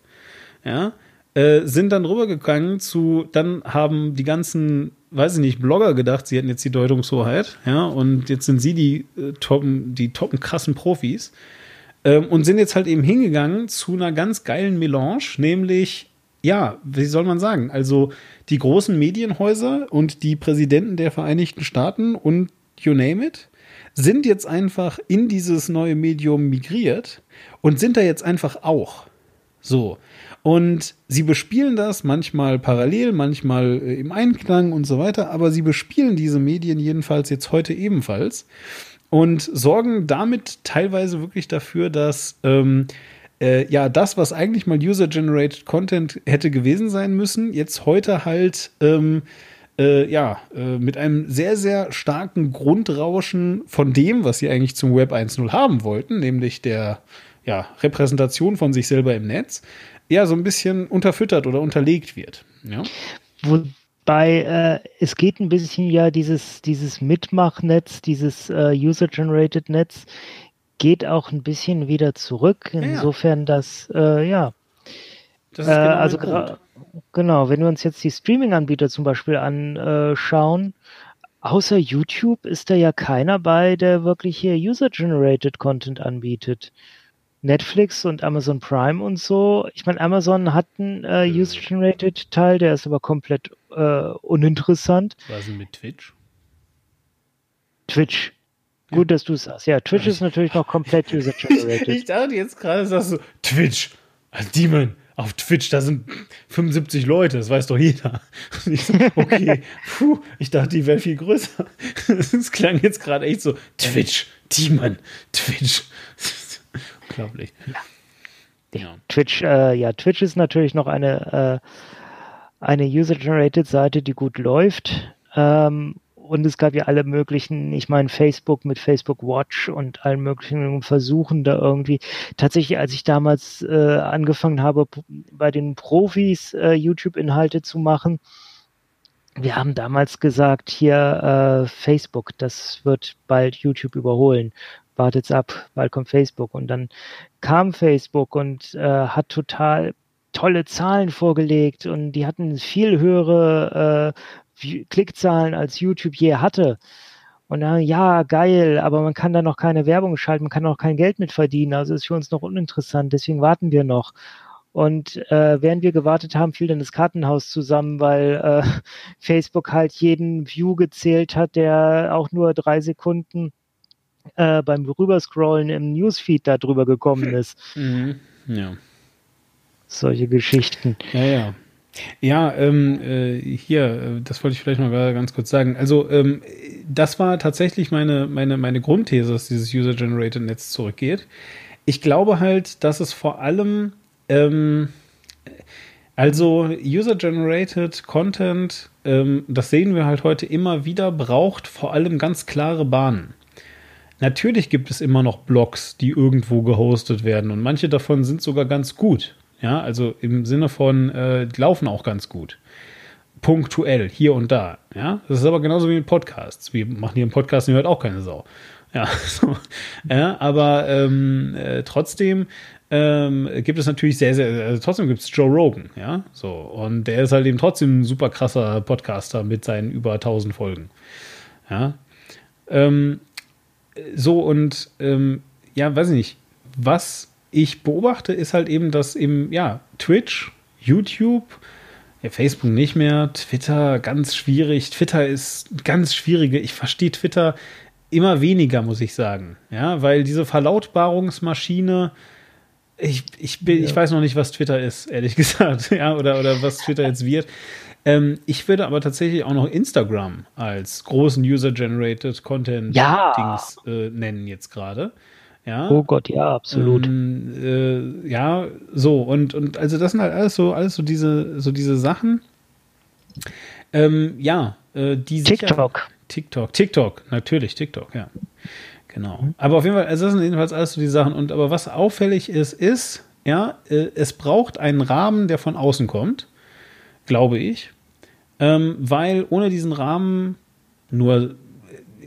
S1: Ja, äh, sind dann rübergegangen zu, dann haben die ganzen, weiß ich nicht, Blogger gedacht, sie hätten jetzt die Deutungshoheit, ja, und jetzt sind sie die äh, toppen, die toppen krassen Profis. Ähm, und sind jetzt halt eben hingegangen zu einer ganz geilen Melange, nämlich, ja, wie soll man sagen, also die großen Medienhäuser und die Präsidenten der Vereinigten Staaten und you name it, sind jetzt einfach in dieses neue Medium migriert und sind da jetzt einfach auch. So. Und sie bespielen das manchmal parallel, manchmal äh, im Einklang und so weiter, aber sie bespielen diese Medien jedenfalls jetzt heute ebenfalls und sorgen damit teilweise wirklich dafür, dass ähm, äh, ja das, was eigentlich mal User-Generated Content hätte gewesen sein müssen, jetzt heute halt ähm, äh, ja, äh, mit einem sehr, sehr starken Grundrauschen von dem, was sie eigentlich zum Web 1.0 haben wollten, nämlich der ja, Repräsentation von sich selber im Netz, ja so ein bisschen unterfüttert oder unterlegt wird. Ja?
S2: Wobei äh, es geht ein bisschen ja dieses, dieses Mitmachnetz, dieses äh, User-Generated Netz geht auch ein bisschen wieder zurück. Insofern, ja. dass äh, ja. Das ist genau, äh, also genau, wenn wir uns jetzt die Streaming-Anbieter zum Beispiel anschauen, außer YouTube ist da ja keiner bei, der wirklich hier User-Generated Content anbietet. Netflix und Amazon Prime und so. Ich meine, Amazon hat einen äh, äh. User-Generated-Teil, der ist aber komplett äh, uninteressant.
S1: Was denn mit Twitch?
S2: Twitch. Gut, dass du es sagst. Ja, Twitch ist natürlich noch komplett <laughs> User-Generated.
S1: ich dachte jetzt gerade, sagst du, Twitch, Demon, auf Twitch, da sind 75 Leute, das weiß doch jeder. <laughs> Ich so, okay, puh, ich dachte, die wäre viel größer. <laughs> Das klang jetzt gerade echt so, Twitch, Demon, Twitch. Unglaublich.
S2: Ja. ja. Twitch, äh, ja, Twitch ist natürlich noch eine, äh, eine User-Generated Seite, die gut läuft. Ähm, und es gab ja alle möglichen, ich meine, Facebook mit Facebook Watch und allen möglichen Versuchen da irgendwie. Tatsächlich, als ich damals äh, angefangen habe, bei den Profis äh, YouTube-Inhalte zu machen, wir haben damals gesagt, hier äh, Facebook, das wird bald YouTube überholen. Wartet's ab, bald kommt Facebook. Und dann kam Facebook und äh, hat total tolle Zahlen vorgelegt und die hatten viel höhere äh, Klickzahlen als YouTube je hatte. Und dann, ja, geil, aber man kann da noch keine Werbung schalten, man kann noch kein Geld mit verdienen, also ist für uns noch uninteressant, deswegen warten wir noch. Und äh, während wir gewartet haben, fiel dann das Kartenhaus zusammen, weil äh, <laughs> Facebook halt jeden View gezählt hat, der auch nur drei Sekunden äh, beim Rüberscrollen im Newsfeed da drüber gekommen ist.
S1: Mhm. Ja.
S2: Solche Geschichten.
S1: Ja, ja. Ja, ähm, äh, hier, äh, das wollte ich vielleicht mal ganz kurz sagen. Also, ähm, das war tatsächlich meine, meine, meine Grundthese, dass dieses User-Generated Netz zurückgeht. Ich glaube halt, dass es vor allem, ähm, also User-Generated Content, ähm, das sehen wir halt heute immer wieder, braucht vor allem ganz klare Bahnen. Natürlich gibt es immer noch Blogs, die irgendwo gehostet werden und manche davon sind sogar ganz gut. Ja, also im Sinne von, äh, laufen auch ganz gut. Punktuell, hier und da. Ja, das ist aber genauso wie mit Podcasts. Wir machen hier einen Podcast, den hört auch keine Sau. Ja, <laughs> so. ja aber ähm, äh, trotzdem ähm, gibt es natürlich sehr, sehr, also trotzdem gibt es Joe Rogan, ja, so. Und der ist halt eben trotzdem ein super krasser Podcaster mit seinen über 1000 Folgen. Ja. Ähm, so und ähm, ja, weiß ich nicht, was ich beobachte, ist halt eben, dass eben, ja, Twitch, YouTube, ja, Facebook nicht mehr, Twitter ganz schwierig. Twitter ist ganz schwierige. Ich verstehe Twitter immer weniger, muss ich sagen. Ja, weil diese Verlautbarungsmaschine, ich, ich, bin, ja. ich weiß noch nicht, was Twitter ist, ehrlich <laughs> gesagt. Ja, oder, oder was Twitter jetzt wird. Ähm, ich würde aber tatsächlich auch noch Instagram als großen User-Generated Content-Dings
S2: ja.
S1: äh, nennen jetzt gerade. Ja.
S2: Oh Gott, ja, absolut.
S1: Ähm, äh, ja, so, und, und also das sind halt alles so, alles so diese, so diese Sachen. Ähm, ja, äh, die
S2: TikTok.
S1: Sicher, TikTok, TikTok, natürlich, TikTok, ja. Genau. Mhm. Aber auf jeden Fall, also das sind jedenfalls alles so die Sachen. Und aber was auffällig ist, ist, ja, äh, es braucht einen Rahmen, der von außen kommt, glaube ich. Ähm, weil ohne diesen Rahmen nur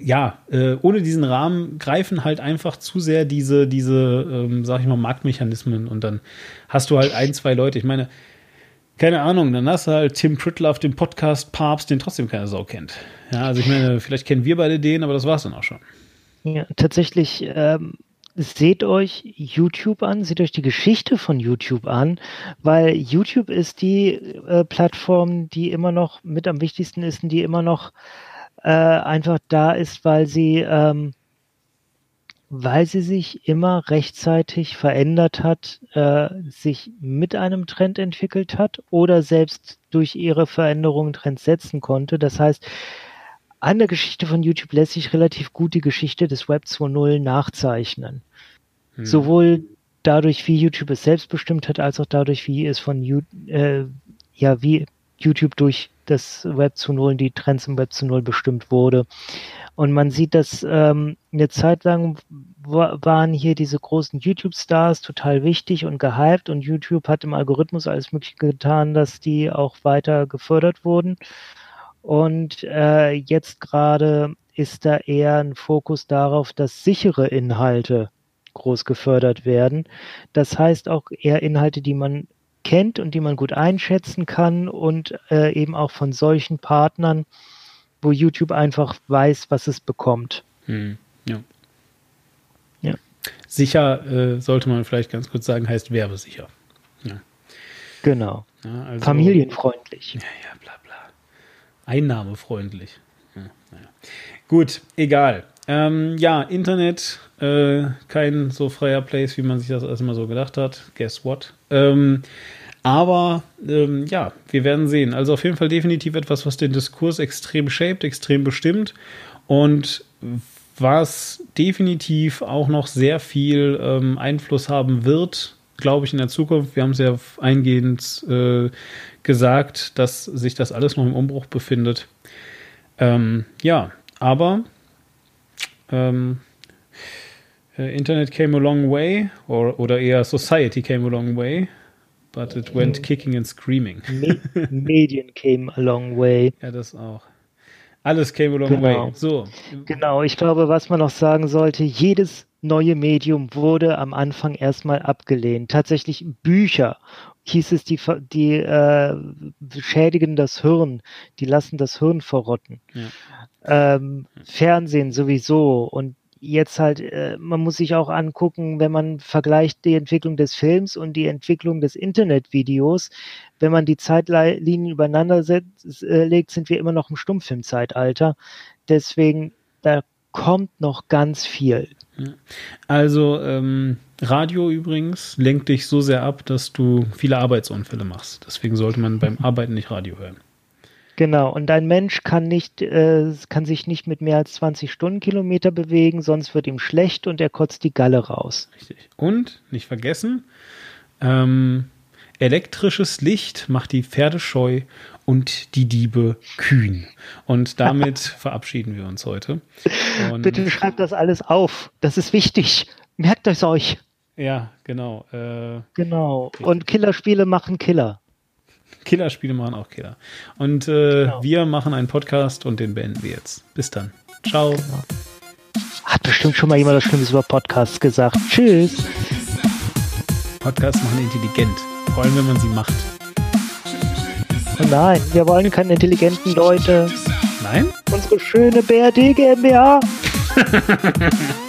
S1: ja, äh, ohne diesen Rahmen greifen halt einfach zu sehr diese, diese, ähm, sag ich mal, Marktmechanismen und dann hast du halt ein, zwei Leute. Ich meine, keine Ahnung, dann hast du halt Tim Prittler auf dem Podcast Papst, den trotzdem keine Sau kennt. Ja, also ich meine, vielleicht kennen wir beide den, aber das war's dann auch schon.
S2: Ja, tatsächlich, ähm, seht euch YouTube an, seht euch die Geschichte von YouTube an, weil YouTube ist die äh, Plattform, die immer noch mit am wichtigsten ist und die immer noch äh, einfach da ist, weil sie, ähm, weil sie sich immer rechtzeitig verändert hat, äh, sich mit einem Trend entwickelt hat oder selbst durch ihre Veränderungen Trends setzen konnte. Das heißt, an der Geschichte von YouTube lässt sich relativ gut die Geschichte des Web 2.0 nachzeichnen. Hm. Sowohl dadurch, wie YouTube es selbst bestimmt hat, als auch dadurch, wie es von äh, ja, wie YouTube durch das Web zu Null, die Trends im Web zu Null bestimmt wurde. Und man sieht, dass ähm, eine Zeit lang waren hier diese großen YouTube-Stars total wichtig und gehypt und YouTube hat im Algorithmus alles Mögliche getan, dass die auch weiter gefördert wurden. Und äh, jetzt gerade ist da eher ein Fokus darauf, dass sichere Inhalte groß gefördert werden. Das heißt auch eher Inhalte, die man kennt und die man gut einschätzen kann und äh, eben auch von solchen Partnern, wo YouTube einfach weiß, was es bekommt.
S1: Hm, ja. ja. Sicher äh, sollte man vielleicht ganz kurz sagen, heißt werbesicher. Ja.
S2: Genau. Ja, also, Familienfreundlich.
S1: Ja, ja, bla bla. Einnahmefreundlich. Ja, Gut, egal. Ähm, ja, Internet, äh, kein so freier Place, wie man sich das immer so gedacht hat. Guess what? Ähm, Aber ähm, ja, wir werden sehen. Also auf jeden Fall definitiv etwas, was den Diskurs extrem shaped, extrem bestimmt und was definitiv auch noch sehr viel ähm, Einfluss haben wird, glaube ich, in der Zukunft. Wir haben es ja eingehend äh, gesagt, dass sich das alles noch im Umbruch befindet. Ähm, ja, aber ähm, äh, Internet came a long way, or, oder eher Society came a long way, but it went kicking and screaming.
S2: Medien came a long way. <laughs>
S1: Ja, das auch. Alles came a long genau. way. So.
S2: Genau, ich glaube, was man noch sagen sollte, jedes neue Medium wurde am Anfang erstmal abgelehnt. Tatsächlich Bücher hieß es, die, die äh, schädigen das Hirn, die lassen das Hirn verrotten. Ja. Ähm, Fernsehen sowieso und jetzt halt, äh, man muss sich auch angucken, wenn man vergleicht die Entwicklung des Films und die Entwicklung des Internetvideos, wenn man die Zeitlinien übereinander setzt, äh, legt, sind wir immer noch im Stummfilmzeitalter. Deswegen, da kommt noch ganz viel.
S1: Also ähm, Radio übrigens lenkt dich so sehr ab, dass du viele Arbeitsunfälle machst. Deswegen sollte man beim Arbeiten nicht Radio hören.
S2: Genau, und ein Mensch kann nicht, äh, kann sich nicht mit mehr als 20 Stundenkilometer bewegen, sonst wird ihm schlecht und er kotzt die Galle raus.
S1: Richtig. Und nicht vergessen, ähm, elektrisches Licht macht die Pferde scheu und die Diebe kühn. Und damit <laughs> verabschieden wir uns heute.
S2: Und Bitte schreibt das alles auf. Das ist wichtig. Merkt es euch.
S1: Ja, genau. Äh,
S2: genau. Und Killerspiele machen Killer.
S1: Killerspiele machen auch Killer. Und äh, genau. wir machen einen Podcast und den beenden wir jetzt. Bis dann. Ciao. Genau.
S2: Hat bestimmt schon mal jemand was Schlimmes über Podcasts gesagt. Tschüss.
S1: Podcasts machen intelligent. Vor allem, wenn man sie macht.
S2: Nein, wir wollen keine intelligenten Leute.
S1: Nein?
S2: Unsere schöne BRD GmbH. <laughs>